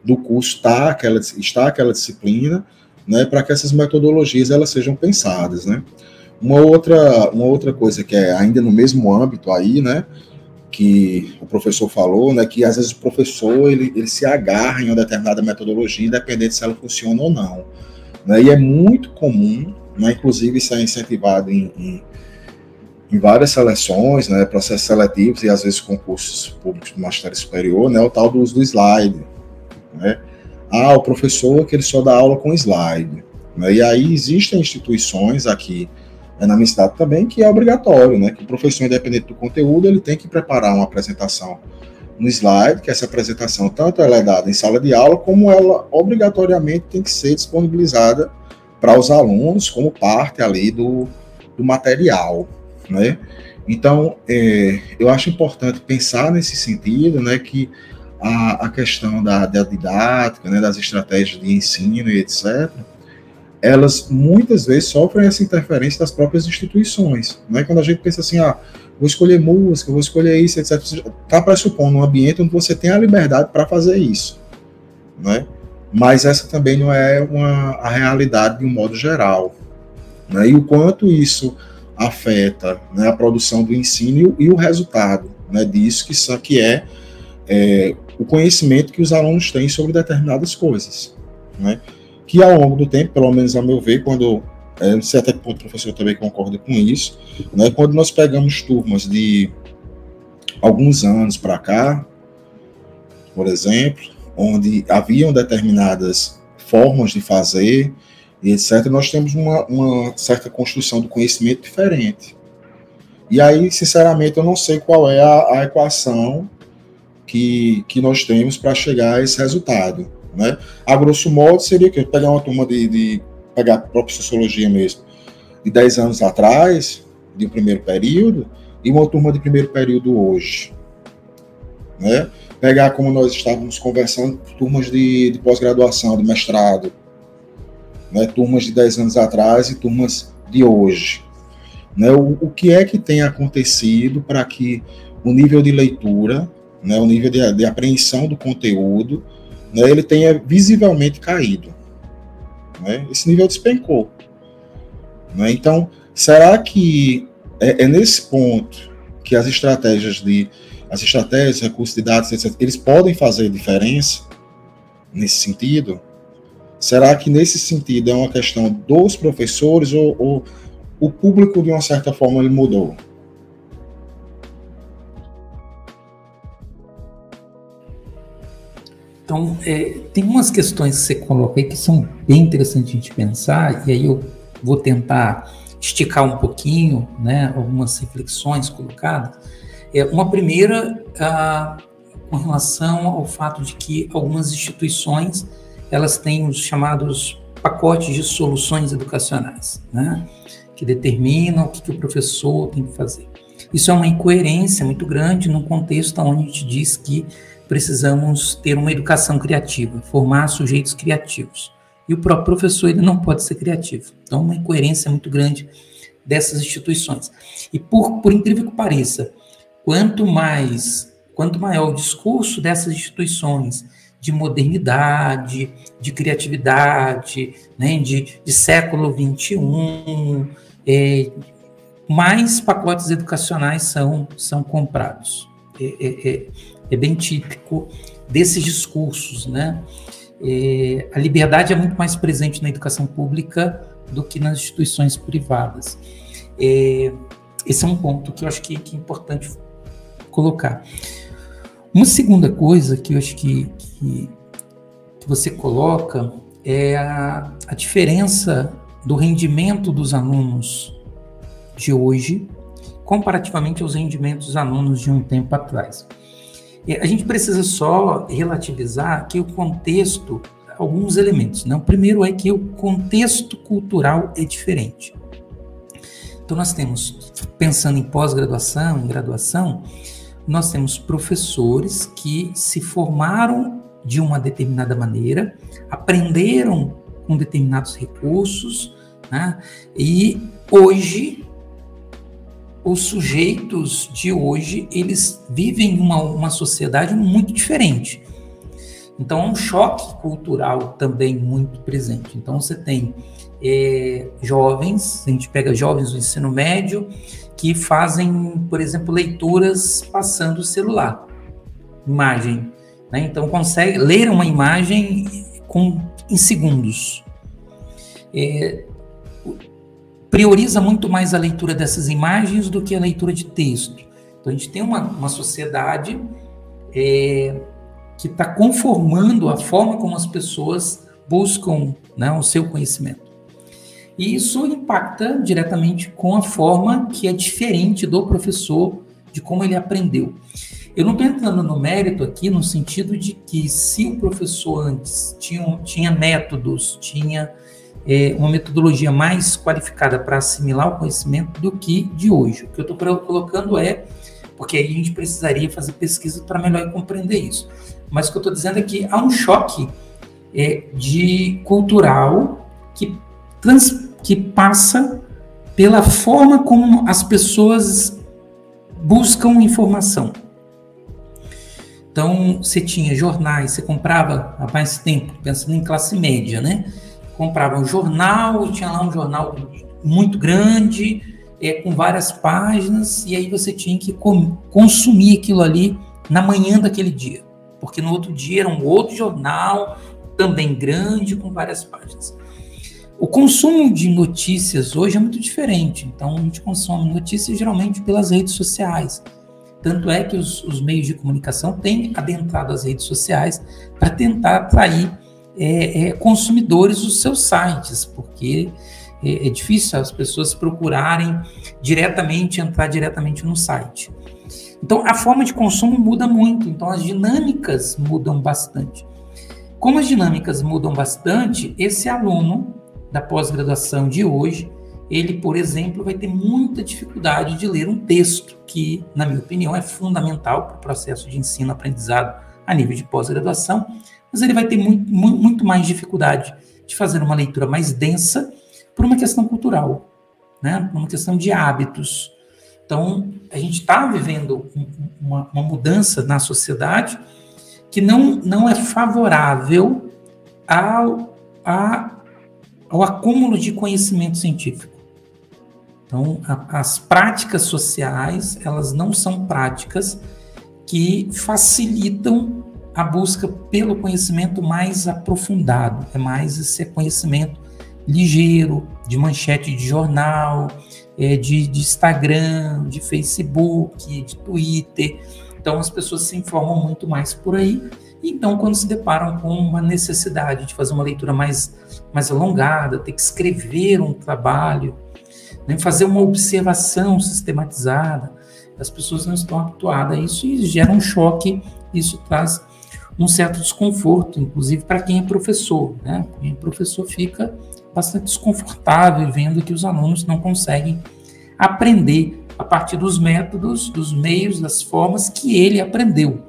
do curso está aquela está aquela disciplina, né, para que essas metodologias elas sejam pensadas, né. Uma outra uma outra coisa que é ainda no mesmo âmbito aí, né, que o professor falou, né, que às vezes o professor ele, ele se agarra em uma determinada metodologia, independente se ela funciona ou não. Né, e é muito comum né? Inclusive, isso é incentivado em, em, em várias seleções, né? processos seletivos e às vezes concursos públicos do magistério superior, né? o tal do uso do slide. Né? Ah, o professor que ele só dá aula com slide. Né? E aí existem instituições aqui é na minha cidade também que é obrigatório, né? Que o professor, independente do conteúdo, ele tem que preparar uma apresentação no slide, que essa apresentação tanto ela é dada em sala de aula, como ela obrigatoriamente tem que ser disponibilizada para os alunos como parte ali do, do material, né? Então, é, eu acho importante pensar nesse sentido, né, que a, a questão da, da didática, né, das estratégias de ensino e etc., elas muitas vezes sofrem essa interferência das próprias instituições. Né? Quando a gente pensa assim, ah, vou escolher música, vou escolher isso, etc., está pressupondo um ambiente onde você tem a liberdade para fazer isso. Né? mas essa também não é uma, a realidade de um modo geral. Né? E o quanto isso afeta né, a produção do ensino e o resultado né, disso, que, só, que é, é, o conhecimento que os alunos têm sobre determinadas coisas. Né? Que ao longo do tempo, pelo menos a meu ver, quando é, não sei até que ponto o professor também concorda com isso, né, quando nós pegamos turmas de alguns anos para cá, por exemplo, onde haviam determinadas formas de fazer e etc., nós temos uma, uma certa construção do conhecimento diferente. E aí, sinceramente, eu não sei qual é a, a equação que, que nós temos para chegar a esse resultado. Né? A grosso modo, seria que pegar uma turma de, de pegar a própria sociologia mesmo, de 10 anos atrás, de um primeiro período, e uma turma de primeiro período hoje. Né? pegar como nós estávamos conversando, turmas de, de pós-graduação, de mestrado, né, turmas de 10 anos atrás e turmas de hoje. Né, o, o que é que tem acontecido para que o nível de leitura, né, o nível de, de apreensão do conteúdo, né, ele tenha visivelmente caído. Né, esse nível despencou. Né, então, será que é, é nesse ponto que as estratégias de as estratégias, recursos de dados, etc., eles podem fazer diferença nesse sentido? Será que nesse sentido é uma questão dos professores ou, ou o público, de uma certa forma, ele mudou? Então, é, tem umas questões que você coloca aí que são bem interessantes a gente pensar, e aí eu vou tentar esticar um pouquinho, né, algumas reflexões colocadas. É, uma primeira ah, com relação ao fato de que algumas instituições elas têm os chamados pacotes de soluções educacionais, né, que determinam o que, que o professor tem que fazer. Isso é uma incoerência muito grande num contexto onde a gente diz que precisamos ter uma educação criativa, formar sujeitos criativos. E o próprio professor ele não pode ser criativo. Então, uma incoerência muito grande dessas instituições. E por, por incrível que pareça, quanto mais, quanto maior o discurso dessas instituições de modernidade, de criatividade, né, de, de século XXI, é, mais pacotes educacionais são, são comprados. É, é, é, bem típico desses discursos, né? É, a liberdade é muito mais presente na educação pública do que nas instituições privadas. É, esse é um ponto que eu acho que, que é importante colocar. Uma segunda coisa que eu acho que, que, que você coloca é a, a, diferença do rendimento dos alunos de hoje comparativamente aos rendimentos dos alunos de um tempo atrás. A gente precisa só relativizar que o contexto, alguns elementos. Né? O primeiro é que o contexto cultural é diferente. Então, nós temos, pensando em pós-graduação, em graduação, nós temos professores que se formaram de uma determinada maneira, aprenderam com determinados recursos, né? e hoje os sujeitos de hoje, eles vivem uma, uma sociedade muito diferente. Então, é um choque cultural também muito presente. Então, você tem é, jovens, a gente pega jovens do ensino médio, que fazem, por exemplo, leituras passando o celular, imagem. Né? Então, consegue ler uma imagem com, em segundos. É, prioriza muito mais a leitura dessas imagens do que a leitura de texto. Então, a gente tem uma, uma sociedade é, que está conformando a forma como as pessoas buscam né, o seu conhecimento. E isso impacta diretamente com a forma que é diferente do professor, de como ele aprendeu. Eu não estou entrando no mérito aqui no sentido de que se o professor antes tinha, tinha métodos, tinha é, uma metodologia mais qualificada para assimilar o conhecimento do que de hoje. O que eu estou colocando é, porque aí a gente precisaria fazer pesquisa para melhor compreender isso. Mas o que eu estou dizendo é que há um choque é, de cultural que, trans, que passa pela forma como as pessoas buscam informação. Então, você tinha jornais, você comprava há mais tempo, pensando em classe média, né? Comprava um jornal, tinha lá um jornal muito grande, é, com várias páginas, e aí você tinha que consumir aquilo ali na manhã daquele dia, porque no outro dia era um outro jornal, também grande, com várias páginas. O consumo de notícias hoje é muito diferente, então a gente consome notícias geralmente pelas redes sociais. Tanto é que os, os meios de comunicação têm adentrado as redes sociais para tentar atrair é, é, consumidores dos seus sites, porque é, é, difícil as pessoas procurarem diretamente, entrar diretamente no site. Então, a forma de consumo muda muito, então as dinâmicas mudam bastante. Como as dinâmicas mudam bastante, esse aluno da pós-graduação de hoje, ele, por exemplo, vai ter muita dificuldade de ler um texto que, na minha opinião, é fundamental para o processo de ensino-aprendizado a nível de pós-graduação, mas ele vai ter muito, muito mais dificuldade de fazer uma leitura mais densa por uma questão cultural, né? por uma questão de hábitos. Então, a gente está vivendo uma, uma, mudança na sociedade que não, não é favorável ao, a, ao acúmulo de conhecimento científico. Então, a, as práticas sociais, elas não são práticas que facilitam a busca pelo conhecimento mais aprofundado, é mais esse conhecimento ligeiro, de manchete de jornal, é, de, de Instagram, de Facebook, de Twitter. Então as pessoas se informam muito mais por aí. Então, quando se deparam com uma necessidade de fazer uma leitura mais, mais alongada, ter que escrever um trabalho, né, fazer uma observação sistematizada, as pessoas não estão habituadas a isso e gera um choque. Isso traz um certo desconforto, inclusive para quem é professor. Né? Quem é professor fica bastante desconfortável vendo que os alunos não conseguem aprender a partir dos métodos, dos meios, das formas que ele aprendeu.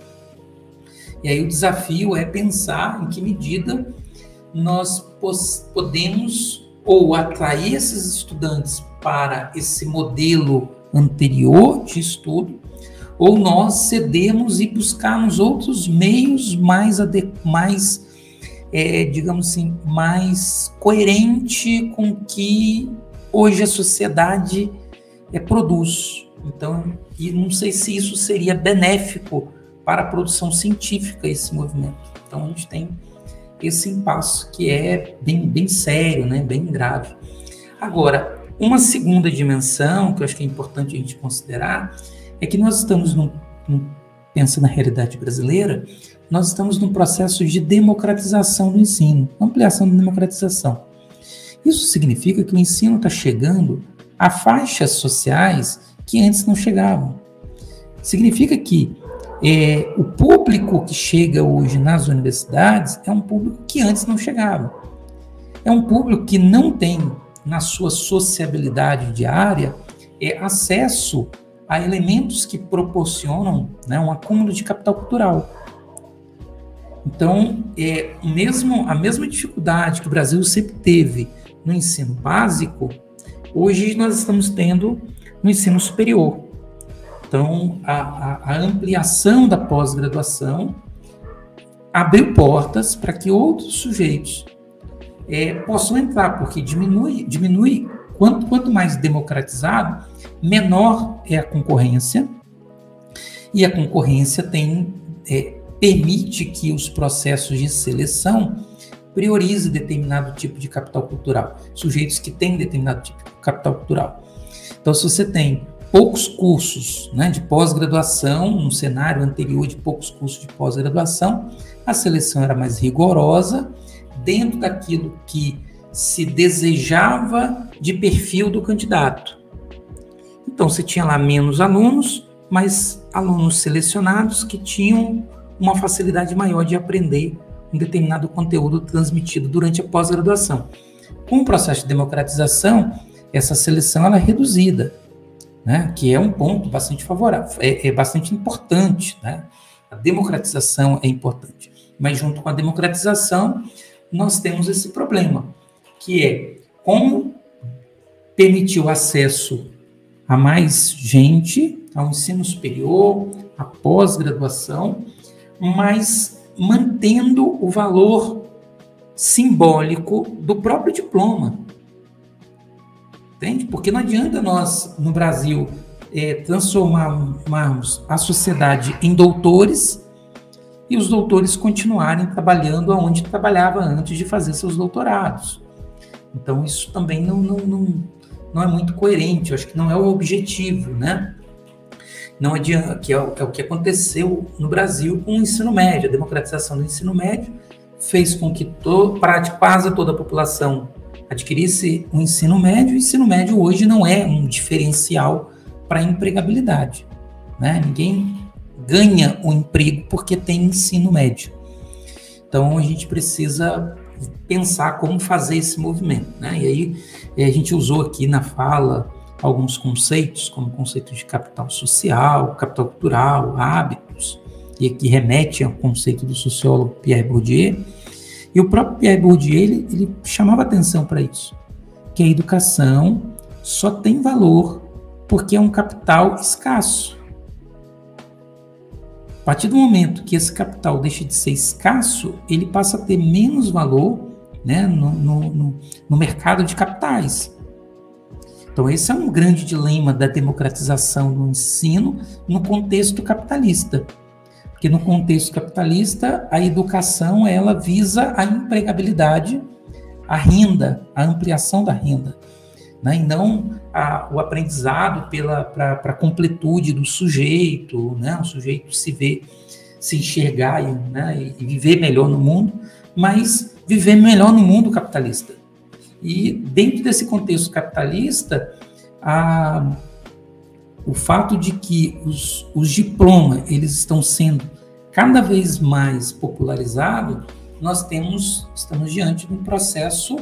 E aí o desafio é pensar em que medida nós podemos ou atrair esses estudantes para esse modelo anterior de estudo, ou nós cedemos e buscarmos outros meios mais, mais é, digamos assim, mais coerente com que hoje a sociedade é, produz. Então, e não sei se isso seria benéfico para a produção científica, esse movimento. Então, a gente tem esse impasse que é bem, bem sério, né, bem grave. Agora, uma segunda dimensão que eu acho que é importante a gente considerar é que nós estamos, num, num, pensando na realidade brasileira, nós estamos num processo de democratização do ensino, ampliação da democratização. Isso significa que o ensino está chegando a faixas sociais que antes não chegavam. Significa que é, o público que chega hoje nas universidades é um público que antes não chegava. É um público que não tem, na sua sociabilidade diária, é, acesso a elementos que proporcionam né, um acúmulo de capital cultural. Então, é, mesmo, a mesma dificuldade que o Brasil sempre teve no ensino básico, hoje nós estamos tendo no ensino superior. Então, a, a, a ampliação da pós-graduação abriu portas para que outros sujeitos é, possam entrar, porque diminui, diminui quanto, quanto mais democratizado, menor é a concorrência, e a concorrência tem é, permite que os processos de seleção priorize determinado tipo de capital cultural, sujeitos que têm determinado tipo de capital cultural. Então, se você tem poucos cursos né, de pós-graduação, um cenário anterior de poucos cursos de pós-graduação, a seleção era mais rigorosa, dentro daquilo que se desejava de perfil do candidato. Então, você tinha lá menos alunos, mas alunos selecionados que tinham uma facilidade maior de aprender um determinado conteúdo transmitido durante a pós-graduação. Com o processo de democratização, essa seleção ela é reduzida né, que é um ponto bastante favorável, é, é bastante importante. Né? A democratização é importante. Mas, junto com a democratização, nós temos esse problema, que é como permitir o acesso a mais gente ao ensino superior, à pós-graduação, mas mantendo o valor simbólico do próprio diploma. Entende? Porque não adianta nós, no Brasil, é, transformarmos a sociedade em doutores e os doutores continuarem trabalhando aonde trabalhava antes de fazer seus doutorados. Então, isso também não, não, não, não é muito coerente, eu acho que não é o objetivo, né? Não adianta, que é o, é o que aconteceu no Brasil com o ensino médio, a democratização do ensino médio fez com que to, quase toda a população adquirisse o um ensino médio, o ensino médio hoje não é um diferencial para a empregabilidade. Né? Ninguém ganha o um emprego porque tem ensino médio. Então a gente precisa pensar como fazer esse movimento. Né? E aí a gente usou aqui na fala alguns conceitos, como o conceito de capital social, capital cultural, hábitos, e aqui remete ao conceito do sociólogo Pierre Bourdieu, e o próprio Pierre Bourdieu, ele, ele chamava atenção para isso, que a educação só tem valor porque é um capital escasso. A partir do momento que esse capital deixa de ser escasso, ele passa a ter menos valor né, no, no, no, mercado de capitais. Então, esse é um grande dilema da democratização do ensino no contexto capitalista. Porque no contexto capitalista, a educação ela visa a empregabilidade, a renda, a ampliação da renda, né? e não a, o aprendizado para a completude do sujeito, né? o sujeito se ver, se enxergar e, né? e viver melhor no mundo, mas viver melhor no mundo capitalista. E dentro desse contexto capitalista, a, o fato de que os, os diplomas eles estão sendo cada vez mais popularizados, nós temos estamos diante de um processo,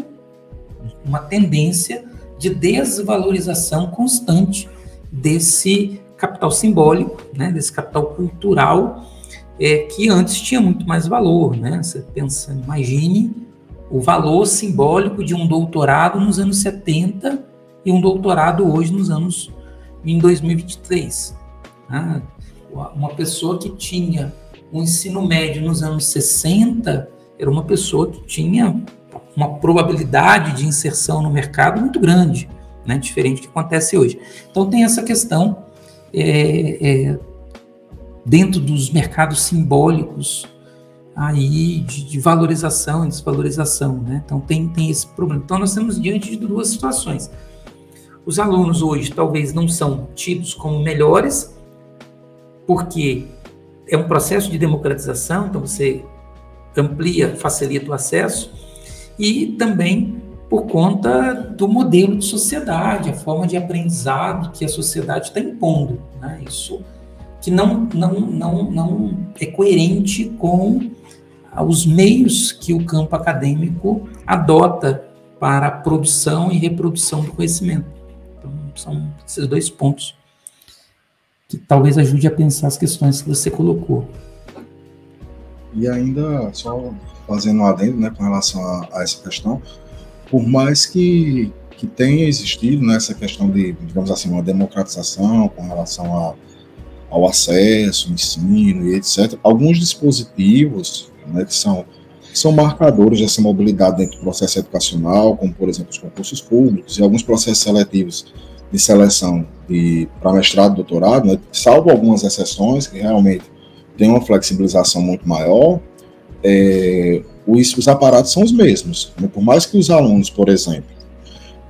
uma tendência de desvalorização constante desse capital simbólico, né, desse capital cultural é, que antes tinha muito mais valor, né? Você pensa, imagine o valor simbólico de um doutorado nos anos 70 e um doutorado hoje nos anos em 2023. Né? Uma pessoa que tinha um ensino médio nos anos 60 era uma pessoa que tinha uma probabilidade de inserção no mercado muito grande, né? diferente do que acontece hoje. Então tem essa questão é, é, dentro dos mercados simbólicos aí de, de, valorização e desvalorização, né? Então tem, tem esse problema. Então nós estamos diante de duas situações. Os alunos hoje talvez não são tidos como melhores, porque é um processo de democratização, então você amplia, facilita o acesso, e também por conta do modelo de sociedade, a forma de aprendizado que a sociedade está impondo. Né? Isso que não, não, não, não é coerente com os meios que o campo acadêmico adota para a produção e reprodução do conhecimento. Então, são esses dois pontos que talvez ajude a pensar as questões que você colocou. E ainda, só fazendo um adendo né, com relação a, a essa questão, por mais que, que tenha existido né, questão de, digamos assim, uma democratização com relação a, ao acesso, ensino e etc., alguns dispositivos né, que são, são marcadores dessa mobilidade dentro do processo educacional, como, por exemplo, os concursos públicos e alguns processos seletivos de seleção para mestrado e doutorado, né, salvo algumas exceções que realmente têm uma flexibilização muito maior, é, os, os aparatos são os mesmos. Né? Por mais que os alunos, por exemplo,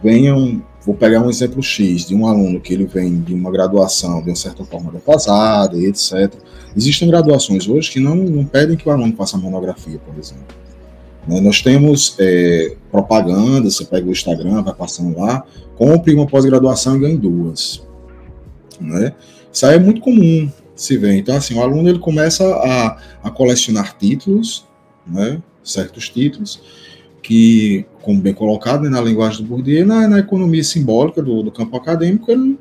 venham, vou pegar um exemplo X de um aluno que ele vem de uma graduação de uma certa forma defasada etc. Existem graduações hoje que não, não pedem que o aluno faça monografia, por exemplo. Né? Nós temos é, propaganda, você pega o Instagram, vai passando lá, compre uma pós-graduação e ganhe duas. Né? Isso aí é muito comum se ver. Então, assim, o aluno ele começa a, a colecionar títulos, né? certos títulos, que, como bem colocado né, na linguagem do Bourdieu, na, na economia simbólica do, do, campo acadêmico, ele,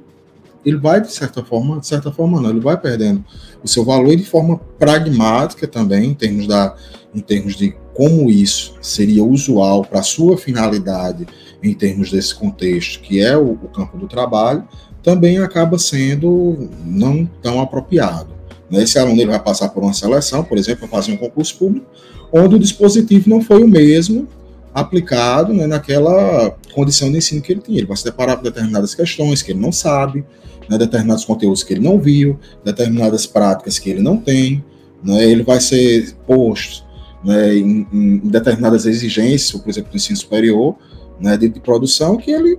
ele vai, de certa forma, de certa forma não, ele vai perdendo o seu valor de forma pragmática também, em termos, da, em termos de como isso seria usual para a sua finalidade em termos desse contexto, que é o, o campo do trabalho, também acaba sendo não tão apropriado. Né? Esse aluno ele vai passar por uma seleção, por exemplo, fazer um concurso público, onde o dispositivo não foi o mesmo aplicado né, naquela condição de ensino que ele tinha. Ele vai se deparar com determinadas questões que ele não sabe, né, determinados conteúdos que ele não viu, determinadas práticas que ele não tem. Né, ele vai ser posto né, em, em, determinadas exigências, por exemplo, do ensino superior, né, de, de, produção, que ele,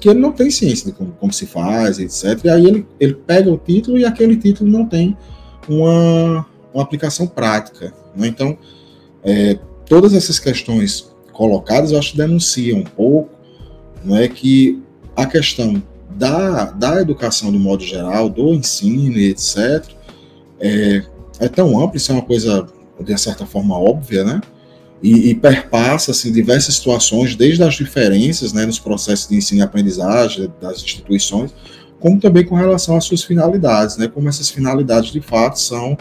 que ele não tem ciência de como, como, se faz, etc. E aí ele, ele pega o título e aquele título não tem uma, uma aplicação prática. Né? Então, é, todas essas questões colocadas, eu acho que denunciam um pouco é que a questão da, da educação, de modo geral, do ensino e etc., é, é tão ampla, isso é uma coisa, de certa forma, óbvia, né? E, e, perpassa assim, diversas situações, desde as diferenças né, nos processos de ensino e aprendizagem das instituições, como também com relação às suas finalidades, né, como essas finalidades de fato são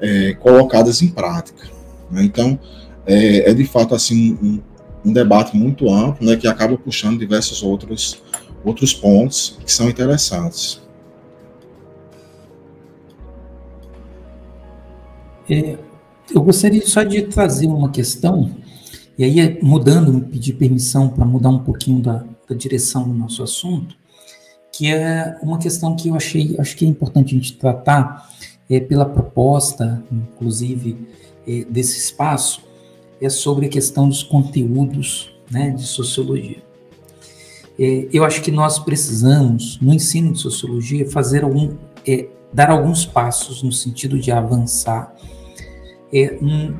é, colocadas em prática. Né? Então, é, é, de fato assim um, um, debate muito amplo, né, que acaba puxando diversos outros outros pontos que são interessantes. É, eu gostaria só de trazer uma questão, e aí mudando, pedir permissão para mudar um pouquinho da, da direção do nosso assunto, que é uma questão que eu achei, acho que é importante a gente tratar é, pela proposta, inclusive é, desse espaço é sobre a questão dos conteúdos né, de sociologia. É, eu acho que nós precisamos, no ensino de sociologia, fazer algum, é, dar alguns passos no sentido de avançar é, um,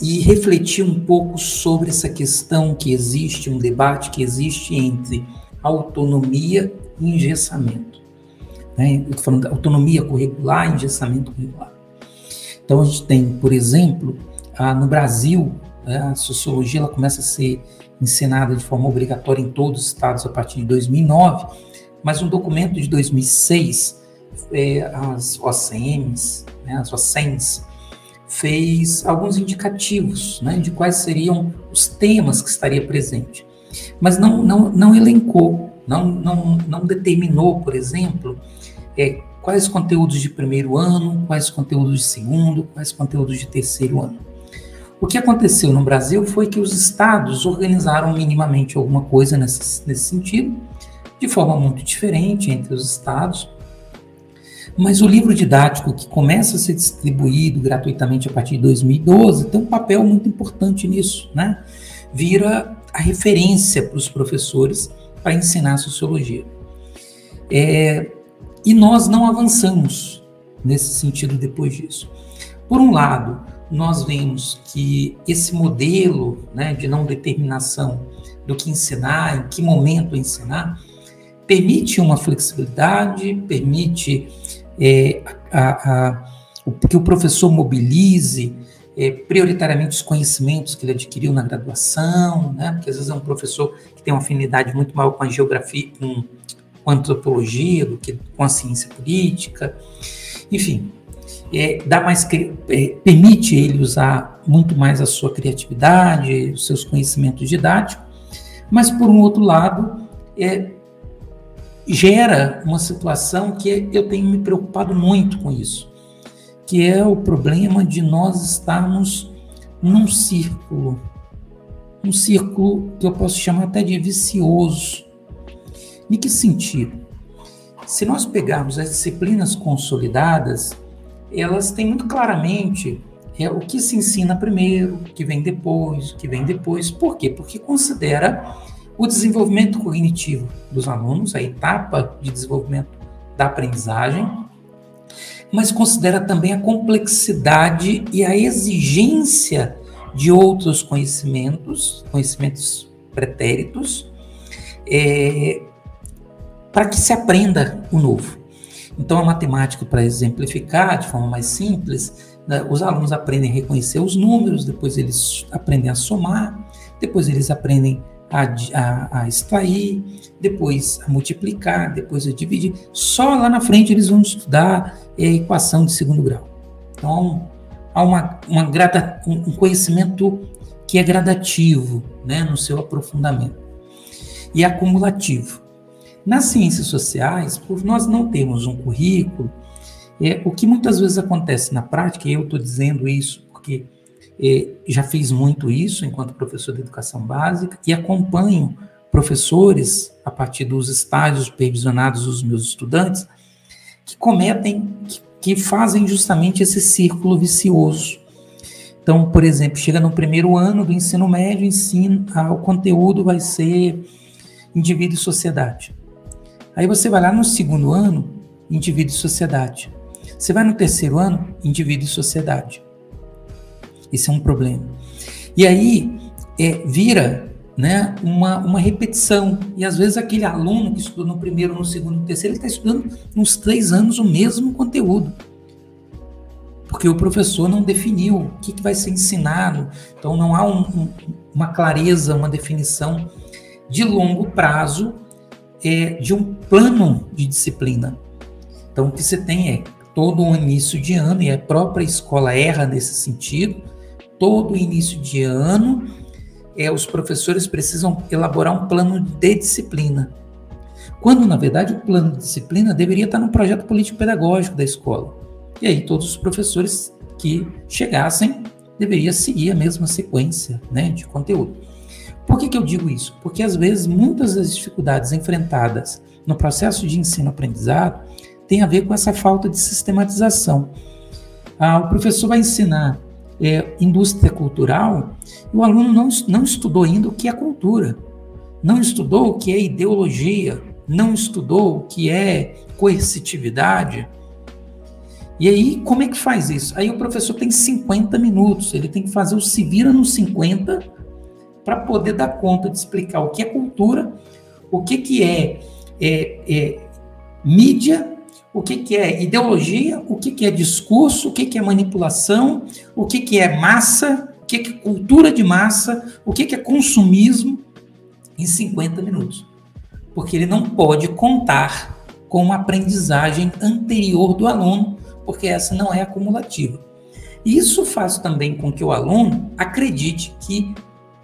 e refletir um pouco sobre essa questão que existe, um debate que existe entre autonomia e engessamento. Né? Eu estou falando de autonomia curricular e engessamento curricular. Então, a gente tem, por exemplo, no Brasil, né, a sociologia ela começa a ser ensinada de forma obrigatória em todos os estados a partir de 2009, mas um documento de 2006, é, as OCMs, né, as OCEMs, fez alguns indicativos né, de quais seriam os temas que estaria presente, mas não, não, não elencou, não, não, não determinou, por exemplo, é, quais conteúdos de primeiro ano, quais conteúdos de segundo, quais conteúdos de terceiro ano. O que aconteceu no Brasil foi que os estados organizaram minimamente alguma coisa nesse, nesse sentido, de forma muito diferente entre os estados, mas o livro didático que começa a ser distribuído gratuitamente a partir de 2012 tem um papel muito importante nisso, né? Vira a referência para os professores para ensinar sociologia. É, e nós não avançamos nesse sentido depois disso. Por um lado, nós vemos que esse modelo né, de não determinação do que ensinar, em que momento ensinar, permite uma flexibilidade, permite é, a, a, o, que o professor mobilize é, prioritariamente os conhecimentos que ele adquiriu na graduação, né? porque às vezes é um professor que tem uma afinidade muito maior com a geografia, com, com a antropologia do que com a ciência política. Enfim, é, dá mais é, permite ele usar muito mais a sua criatividade, os seus conhecimentos didáticos, mas por um outro lado é, gera uma situação que eu tenho me preocupado muito com isso, que é o problema de nós estarmos num círculo, um círculo que eu posso chamar até de vicioso. Em que sentido? Se nós pegarmos as disciplinas consolidadas, elas têm muito claramente é, o que se ensina primeiro, o que vem depois, o que vem depois. Por quê? Porque considera o desenvolvimento cognitivo dos alunos, a etapa de desenvolvimento da aprendizagem, mas considera também a complexidade e a exigência de outros conhecimentos, conhecimentos pretéritos, é, para que se aprenda o novo. Então, a matemática, para exemplificar de forma mais simples, né, os alunos aprendem a reconhecer os números, depois eles aprendem a somar, depois eles aprendem a, a, a, extrair, depois a multiplicar, depois a dividir. Só lá na frente eles vão estudar a equação de segundo grau. Então, há uma, uma grada, um conhecimento que é gradativo né, no seu aprofundamento e acumulativo. Nas ciências sociais, por nós não termos um currículo, é, o que muitas vezes acontece na prática, e eu estou dizendo isso porque já fiz muito isso enquanto professor de educação básica e acompanho professores, a partir dos estágios supervisionados dos meus estudantes, que cometem, que, fazem justamente esse círculo vicioso. Então, por exemplo, chega no primeiro ano do ensino médio, ensino, ah, o conteúdo vai ser indivíduo e sociedade. Aí você vai lá no segundo ano, indivíduo e sociedade. Você vai no terceiro ano, indivíduo e sociedade. Esse é um problema. E aí é, vira né, uma, uma repetição. E às vezes aquele aluno que estudou no primeiro, no segundo, no terceiro, ele está estudando nos três anos o mesmo conteúdo. Porque o professor não definiu o que, que vai ser ensinado. Então não há um, um, uma clareza, uma definição de longo prazo é, de um plano de disciplina. Então, o que você tem é todo o início de ano, e a própria escola erra nesse sentido, todo início de ano, é, os professores precisam elaborar um plano de disciplina. Quando, na verdade, o plano de disciplina deveria estar no projeto político-pedagógico da escola. E aí, todos os professores que chegassem deveriam seguir a mesma sequência né, de conteúdo. Por que, que eu digo isso? Porque às vezes muitas das dificuldades enfrentadas no processo de ensino-aprendizado têm a ver com essa falta de sistematização. Ah, o professor vai ensinar é, indústria cultural o aluno não, não estudou ainda o que é cultura, não estudou o que é ideologia, não estudou o que é coercitividade. E aí, como é que faz isso? Aí o professor tem 50 minutos, ele tem que fazer o se vira nos 50 para poder dar conta de explicar o que é cultura, o que, que é, é, é mídia, o que, que é ideologia, o que, que é discurso, o que, que é manipulação, o que, que é massa, o que, que é cultura de massa, o que, que é consumismo, em 50 minutos. Porque ele não pode contar com uma aprendizagem anterior do aluno, porque essa não é acumulativa. Isso faz também com que o aluno acredite que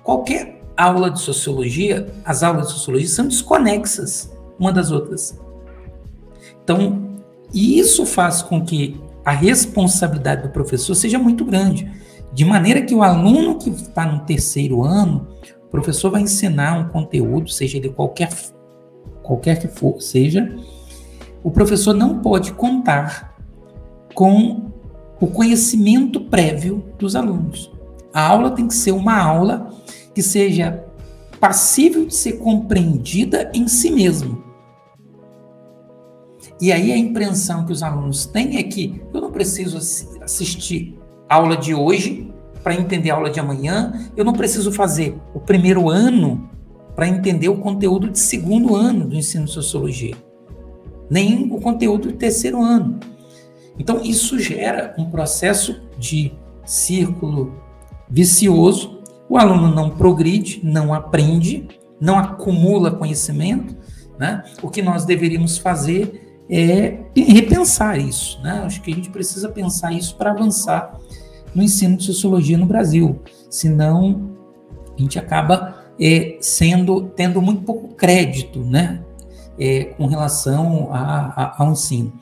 Qualquer aula de sociologia, as aulas de sociologia são desconexas uma das outras. Então, isso faz com que a responsabilidade do professor seja muito grande, de maneira que o aluno que está no terceiro ano, o professor vai ensinar um conteúdo, seja ele qualquer, qualquer que for, seja, o professor não pode contar com o conhecimento prévio dos alunos. A aula tem que ser uma aula que seja passível de ser compreendida em si mesmo. E aí a impressão que os alunos têm é que eu não preciso assistir a aula de hoje para entender a aula de amanhã, eu não preciso fazer o primeiro ano para entender o conteúdo de segundo ano do ensino de sociologia, nem o conteúdo do terceiro ano. Então, isso gera um processo de círculo vicioso. O aluno não progride, não aprende, não acumula conhecimento. Né? O que nós deveríamos fazer é repensar isso. Né? Acho que a gente precisa pensar isso para avançar no ensino de sociologia no Brasil. Senão, a gente acaba é, sendo tendo muito pouco crédito né? É, com relação a, a, ao ensino.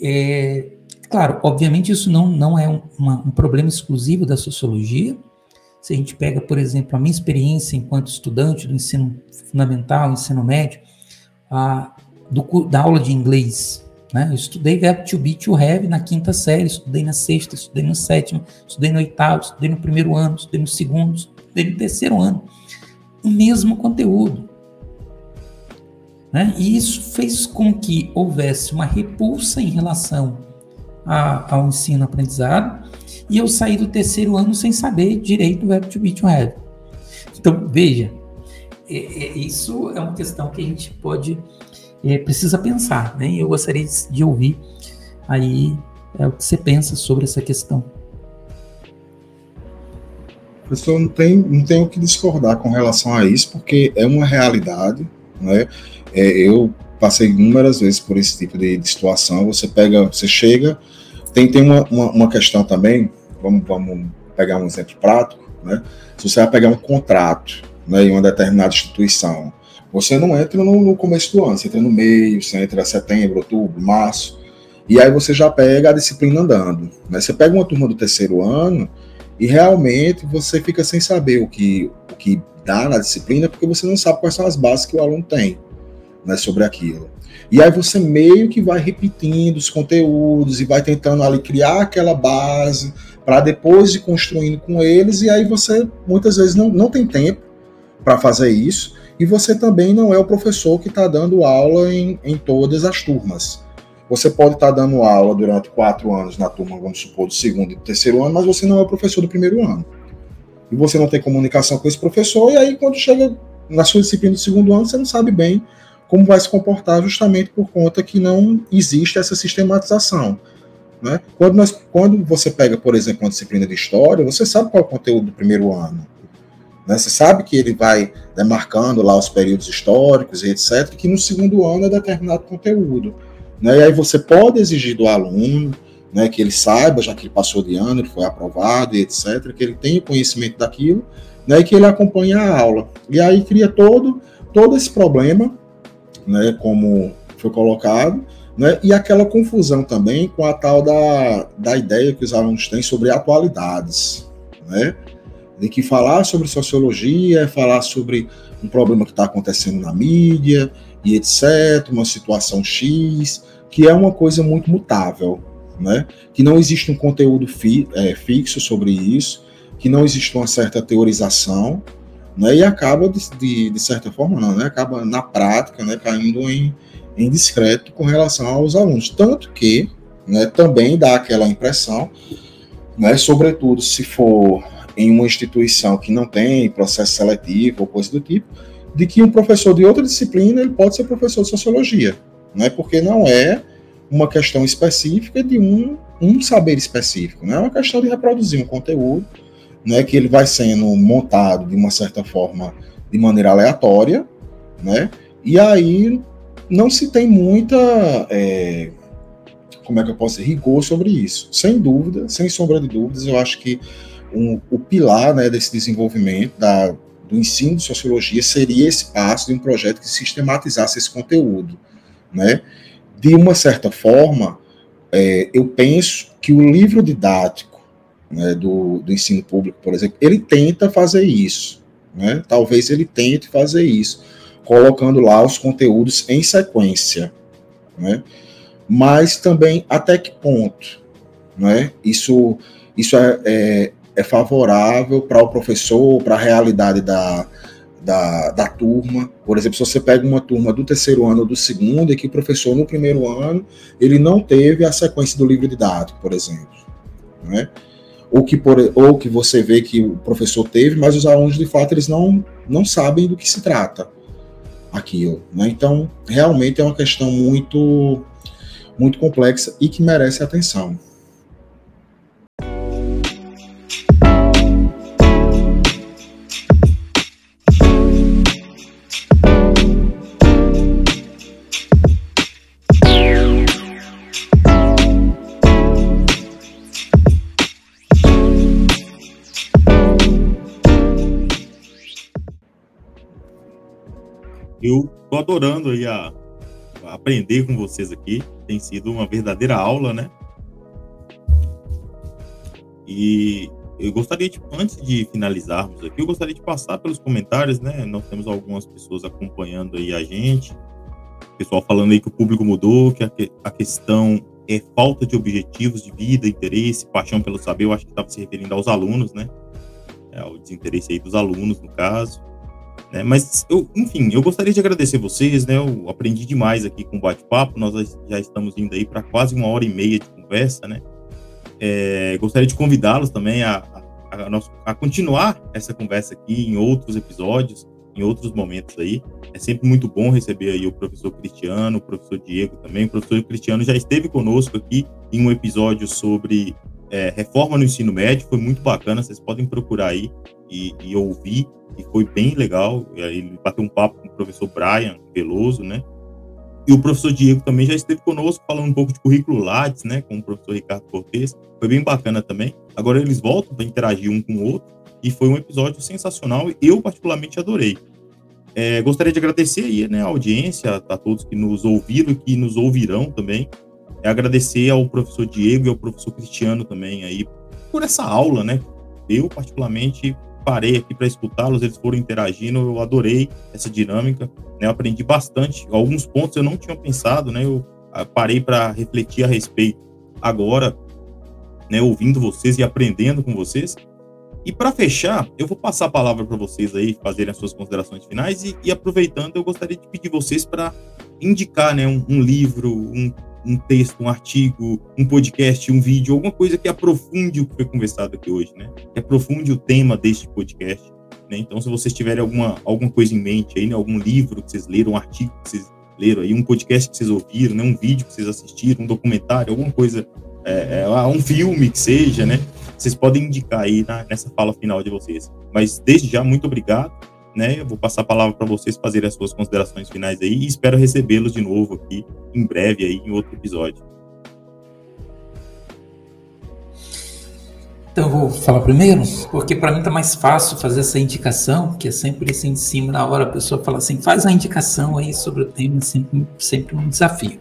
É, Claro, obviamente isso não, não é um, uma, um problema exclusivo da sociologia. Se a gente pega, por exemplo, a minha experiência enquanto estudante do ensino fundamental, ensino médio, a, do, da aula de inglês. Né? Eu estudei verbo to be, to have na quinta série, estudei na sexta, estudei no sétimo, estudei no oitavo, estudei no primeiro ano, estudei no segundo, estudei no terceiro ano. O mesmo conteúdo. Né? E isso fez com que houvesse uma repulsa em relação a, ao ensino-aprendizado, e eu saí do terceiro ano sem saber direito o verbo to be to have. Então, veja, é, é, isso é uma questão que a gente pode, é, precisa pensar, né? Eu gostaria de, de ouvir aí é, o que você pensa sobre essa questão. Professor, não tem, não tem o que discordar com relação a isso, porque é uma realidade, né? É, eu passei inúmeras vezes por esse tipo de, de situação. Você pega, você chega, tem, tem uma, uma, uma, questão também, vamos, vamos pegar um exemplo prático, né? Se você vai pegar um contrato né, em uma determinada instituição, você não entra no, no começo do ano, você entra no meio, você entra setembro, outubro, março, e aí você já pega a disciplina andando. Né? Você pega uma turma do terceiro ano e realmente você fica sem saber o que, o que dá na disciplina, porque você não sabe quais são as bases que o aluno tem né, sobre aquilo. E aí você meio que vai repetindo os conteúdos e vai tentando ali criar aquela base para depois ir construindo com eles, e aí você muitas vezes não, não tem tempo para fazer isso, e você também não é o professor que está dando aula em, em todas as turmas. Você pode estar tá dando aula durante quatro anos na turma, vamos supor, do segundo e do terceiro ano, mas você não é o professor do primeiro ano. E você não tem comunicação com esse professor, e aí quando chega na sua disciplina do segundo ano, você não sabe bem como vai se comportar justamente por conta que não existe essa sistematização. Né? Quando, nós, quando você pega, por exemplo, uma disciplina de história, você sabe qual é o conteúdo do primeiro ano. Né? Você sabe que ele vai demarcando lá os períodos históricos e etc., que no segundo ano é determinado conteúdo. Né? E aí você pode exigir do aluno né, que ele saiba, já que ele passou de ano, ele foi aprovado e etc., que ele tenha conhecimento daquilo né, e que ele acompanhe a aula. E aí cria todo, todo esse problema né, como foi colocado, né, e aquela confusão também com a tal da, da ideia que os alunos têm sobre atualidades, né, de que falar sobre sociologia é falar sobre um problema que está acontecendo na mídia e etc, uma situação X, que é uma coisa muito mutável, né, que não existe um conteúdo fi, é, fixo sobre isso, que não existe uma certa teorização, né, e acaba, de, de, de, certa forma, não, né, acaba na prática né, caindo em, em discreto com relação aos alunos. Tanto que né, também dá aquela impressão, né, sobretudo se for em uma instituição que não tem processo seletivo ou coisa do tipo, de que um professor de outra disciplina ele pode ser professor de sociologia, né, porque não é uma questão específica de um, um saber específico, né, é uma questão de reproduzir um conteúdo né, que ele vai sendo montado de uma certa forma de maneira aleatória, né, e aí não se tem muita, é, como é que eu posso dizer, rigor sobre isso. Sem dúvida, sem sombra de dúvidas, eu acho que um, o pilar né, desse desenvolvimento da, do ensino de sociologia seria esse passo de um projeto que sistematizasse esse conteúdo, né? De uma certa forma, é, eu penso que o livro didático né, do, do ensino público, por exemplo, ele tenta fazer isso. Né? Talvez ele tente fazer isso, colocando lá os conteúdos em sequência. Né? Mas também até que ponto né? isso, isso é, é, é favorável para o professor, para a realidade da, da, da, turma. Por exemplo, se você pega uma turma do terceiro ano ou do segundo, e que o professor no primeiro ano ele não teve a sequência do livro didático, por exemplo. Né? ou que, por, ou que você vê que o professor teve, mas os alunos, de fato, eles não, não sabem do que se trata aquilo. Né? Então, realmente é uma questão muito, muito complexa e que merece atenção. Eu tô adorando aí a, a aprender com vocês aqui. Tem sido uma verdadeira aula, né? E eu gostaria de, antes de finalizarmos aqui, eu gostaria de passar pelos comentários, né? Nós temos algumas pessoas acompanhando aí a gente. Pessoal falando aí que o público mudou, que a, a questão é falta de objetivos de vida, interesse, paixão pelo saber. Eu acho que estava se referindo aos alunos, né? É, o desinteresse aí dos alunos, no caso. Né? Mas, eu, enfim, eu gostaria de agradecer vocês, né? Eu aprendi demais aqui com o bate-papo. Nós já estamos indo aí para quase uma hora e meia de conversa, né? É, gostaria de convidá-los também a, a, a, a, continuar essa conversa aqui em outros episódios, em outros momentos aí. É sempre muito bom receber aí o professor Cristiano, o professor Diego também. O professor Cristiano já esteve conosco aqui em um episódio sobre é, reforma no ensino médio, foi muito bacana. Vocês podem procurar aí e, e ouvir e foi bem legal. Ele bateu um papo com o professor Brian Veloso, né? E o professor Diego também já esteve conosco falando um pouco de currículo Lattes, né, com o professor Ricardo Cortes. Foi bem bacana também. Agora eles voltam para interagir um com o outro e foi um episódio sensacional. Eu particularmente adorei. É, gostaria de agradecer aí, né, a audiência, a, a todos que nos ouviram e que nos ouvirão também. É agradecer ao professor Diego e ao professor Cristiano também aí por essa aula, né? Eu particularmente parei aqui para escutá-los, eles foram interagindo, eu adorei essa dinâmica, né? Eu aprendi bastante, alguns pontos eu não tinha pensado, né? Eu ah, parei para refletir a respeito agora, né, ouvindo vocês e aprendendo com vocês. E para fechar, eu vou passar a palavra para vocês aí fazerem as suas considerações finais e, e aproveitando, eu gostaria de pedir vocês para indicar, né, um, um livro, um, um texto, um artigo, um podcast, um vídeo, alguma coisa que aprofunde o que foi conversado aqui hoje, né? Que aprofunde o tema deste podcast. Né? Então, se vocês tiverem alguma, alguma coisa em mente aí, né? algum livro que vocês leram, um artigo que vocês leram aí, um podcast que vocês ouviram, né? um vídeo que vocês assistiram, um documentário, alguma coisa, é, é, um filme que seja, né? Vocês podem indicar aí na, nessa fala final de vocês. Mas desde já, muito obrigado né? Eu vou passar a palavra para vocês fazerem as suas considerações finais aí e espero recebê-los de novo aqui em breve aí em outro episódio. Então eu vou falar primeiro, porque para mim tá mais fácil fazer essa indicação, que é sempre assim em cima na hora a pessoa fala assim, faz a indicação aí sobre o tema, sempre, sempre um desafio.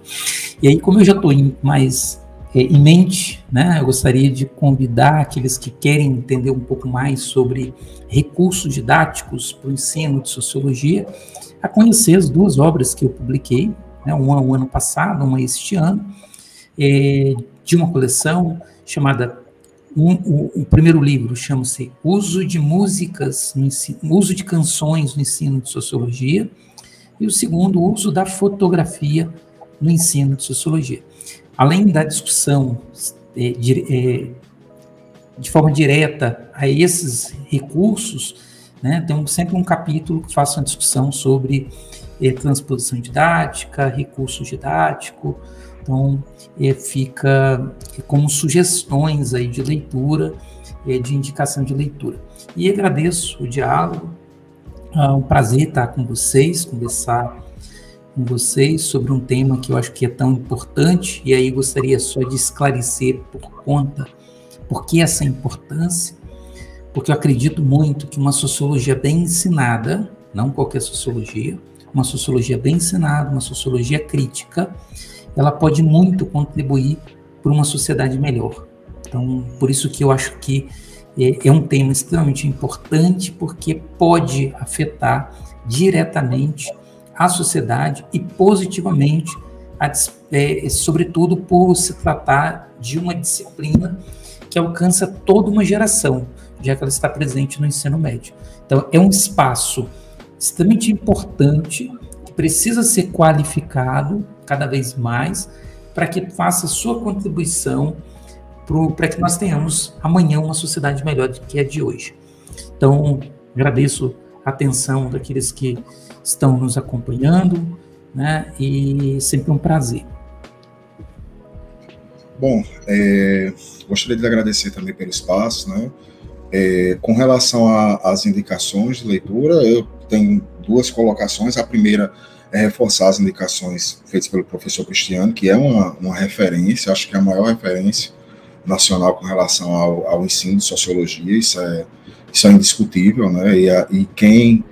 E aí como eu já estou mais é, em mente, né, eu gostaria de convidar aqueles que querem entender um pouco mais sobre recursos didáticos para o ensino de sociologia a conhecer as duas obras que eu publiquei, né, uma o ano passado, uma este ano, é, de uma coleção chamada um, o, o, primeiro livro chama-se Uso de Músicas, no ensino, Uso de Canções no Ensino de Sociologia, e o segundo, Uso da Fotografia no Ensino de Sociologia além da discussão é, de, é, de, forma direta a esses recursos, né, tem sempre um capítulo que faça uma discussão sobre é, transposição didática, recurso didático, então é, fica como sugestões aí de leitura, é, de indicação de leitura. E agradeço o diálogo, é um prazer estar com vocês, conversar com vocês sobre um tema que eu acho que é tão importante, e aí gostaria só de esclarecer por conta, por que essa importância, porque eu acredito muito que uma sociologia bem ensinada, não qualquer sociologia, uma sociologia bem ensinada, uma sociologia crítica, ela pode muito contribuir para uma sociedade melhor. Então, por isso que eu acho que é, é um tema extremamente importante, porque pode afetar diretamente à sociedade e positivamente, a, é, sobretudo por se tratar de uma disciplina que alcança toda uma geração, já que ela está presente no ensino médio. Então, é um espaço extremamente importante, que precisa ser qualificado cada vez mais, para que faça sua contribuição para que nós tenhamos amanhã uma sociedade melhor do que a de hoje. Então, agradeço a atenção daqueles que estão nos acompanhando, né? E sempre um prazer. Bom, é, gostaria de agradecer também pelo espaço, né? É, com relação às indicações de leitura, eu tenho duas colocações. A primeira é reforçar as indicações feitas pelo professor Cristiano, que é uma, uma referência, acho que é a maior referência nacional com relação ao, ao ensino de sociologia, isso é, isso é indiscutível, né? E, a, e quem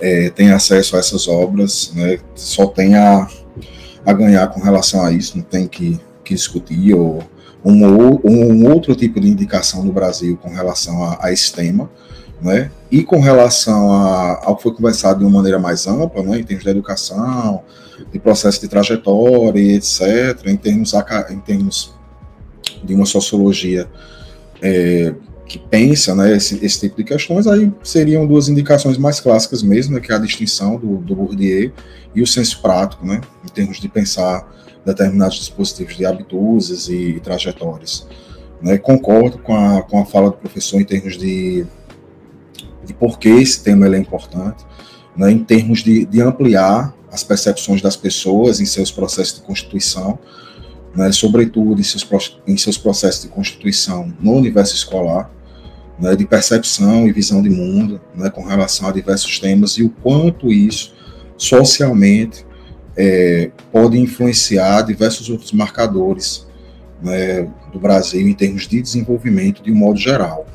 é, tem acesso a essas obras né, só tem a, a ganhar com relação a isso, não tem que, que discutir, ou um, um outro tipo de indicação no Brasil com relação a, a esse tema né? E com relação a, ao que foi conversado de uma maneira mais ampla, né, em termos de educação, de processo de trajetória, etc., em termos, em termos de uma sociologia é, que pensa né, esse, esse, tipo de questões, aí seriam duas indicações mais clássicas mesmo, né, que é a distinção do, do Bourdieu e o senso prático, né, em termos de pensar determinados dispositivos de habitudes e, e trajetórias. Né, concordo com a, com a fala do professor em termos de de por que esse tema é importante, né, em termos de, de, ampliar as percepções das pessoas em seus processos de constituição, né, sobretudo em seus, em seus processos de constituição no universo escolar, né, de percepção e visão de mundo né, com relação a diversos temas e o quanto isso socialmente é, pode influenciar diversos outros marcadores né, do Brasil em termos de desenvolvimento de um modo geral.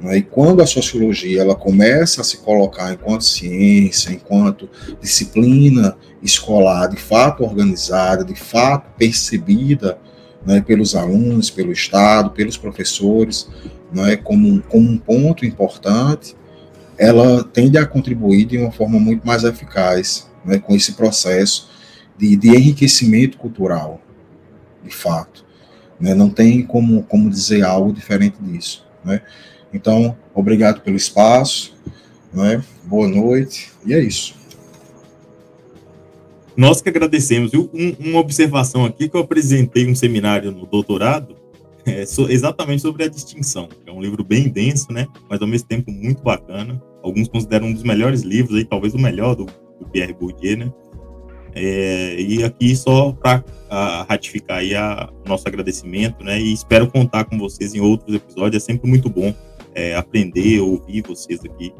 Né? E quando a sociologia ela começa a se colocar enquanto ciência, enquanto disciplina escolar de fato organizada, de fato percebida né, pelos alunos, pelo Estado, pelos professores, né, como, como um ponto importante, ela tende a contribuir de uma forma muito mais eficaz né, com esse processo de, de enriquecimento cultural, de fato. Né, não tem como, como dizer algo diferente disso. Né? Então, obrigado pelo espaço, né? boa noite, e é isso. Nós que agradecemos. Um, uma observação aqui que eu apresentei um seminário no doutorado, é, exatamente sobre a distinção. É um livro bem denso, né? Mas ao mesmo tempo muito bacana. Alguns consideram um dos melhores livros, aí, talvez o melhor do, do Pierre Bourdieu, né? É, e aqui só para ratificar aí a, nosso agradecimento, né? E espero contar com vocês em outros episódios. É sempre muito bom é, aprender, ouvir vocês aqui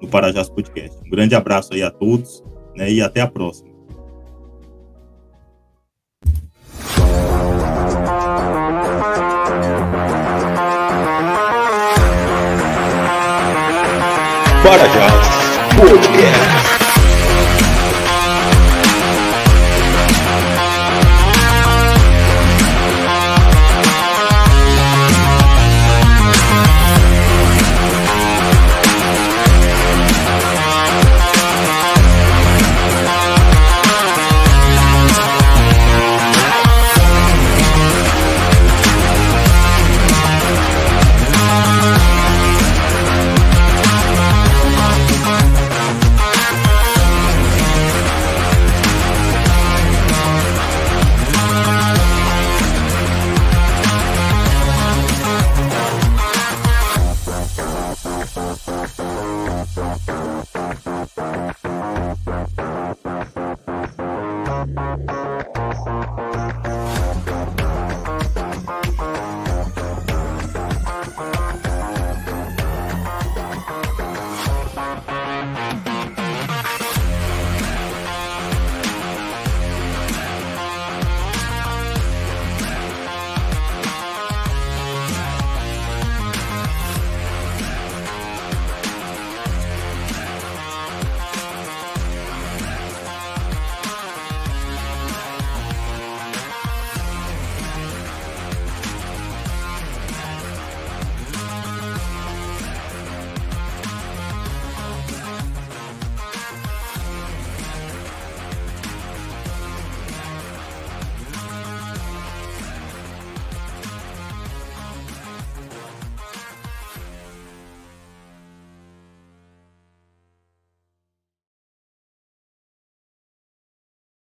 no Parajás Podcast. Um grande abraço aí a todos né, e até a próxima. Parajás Podcast.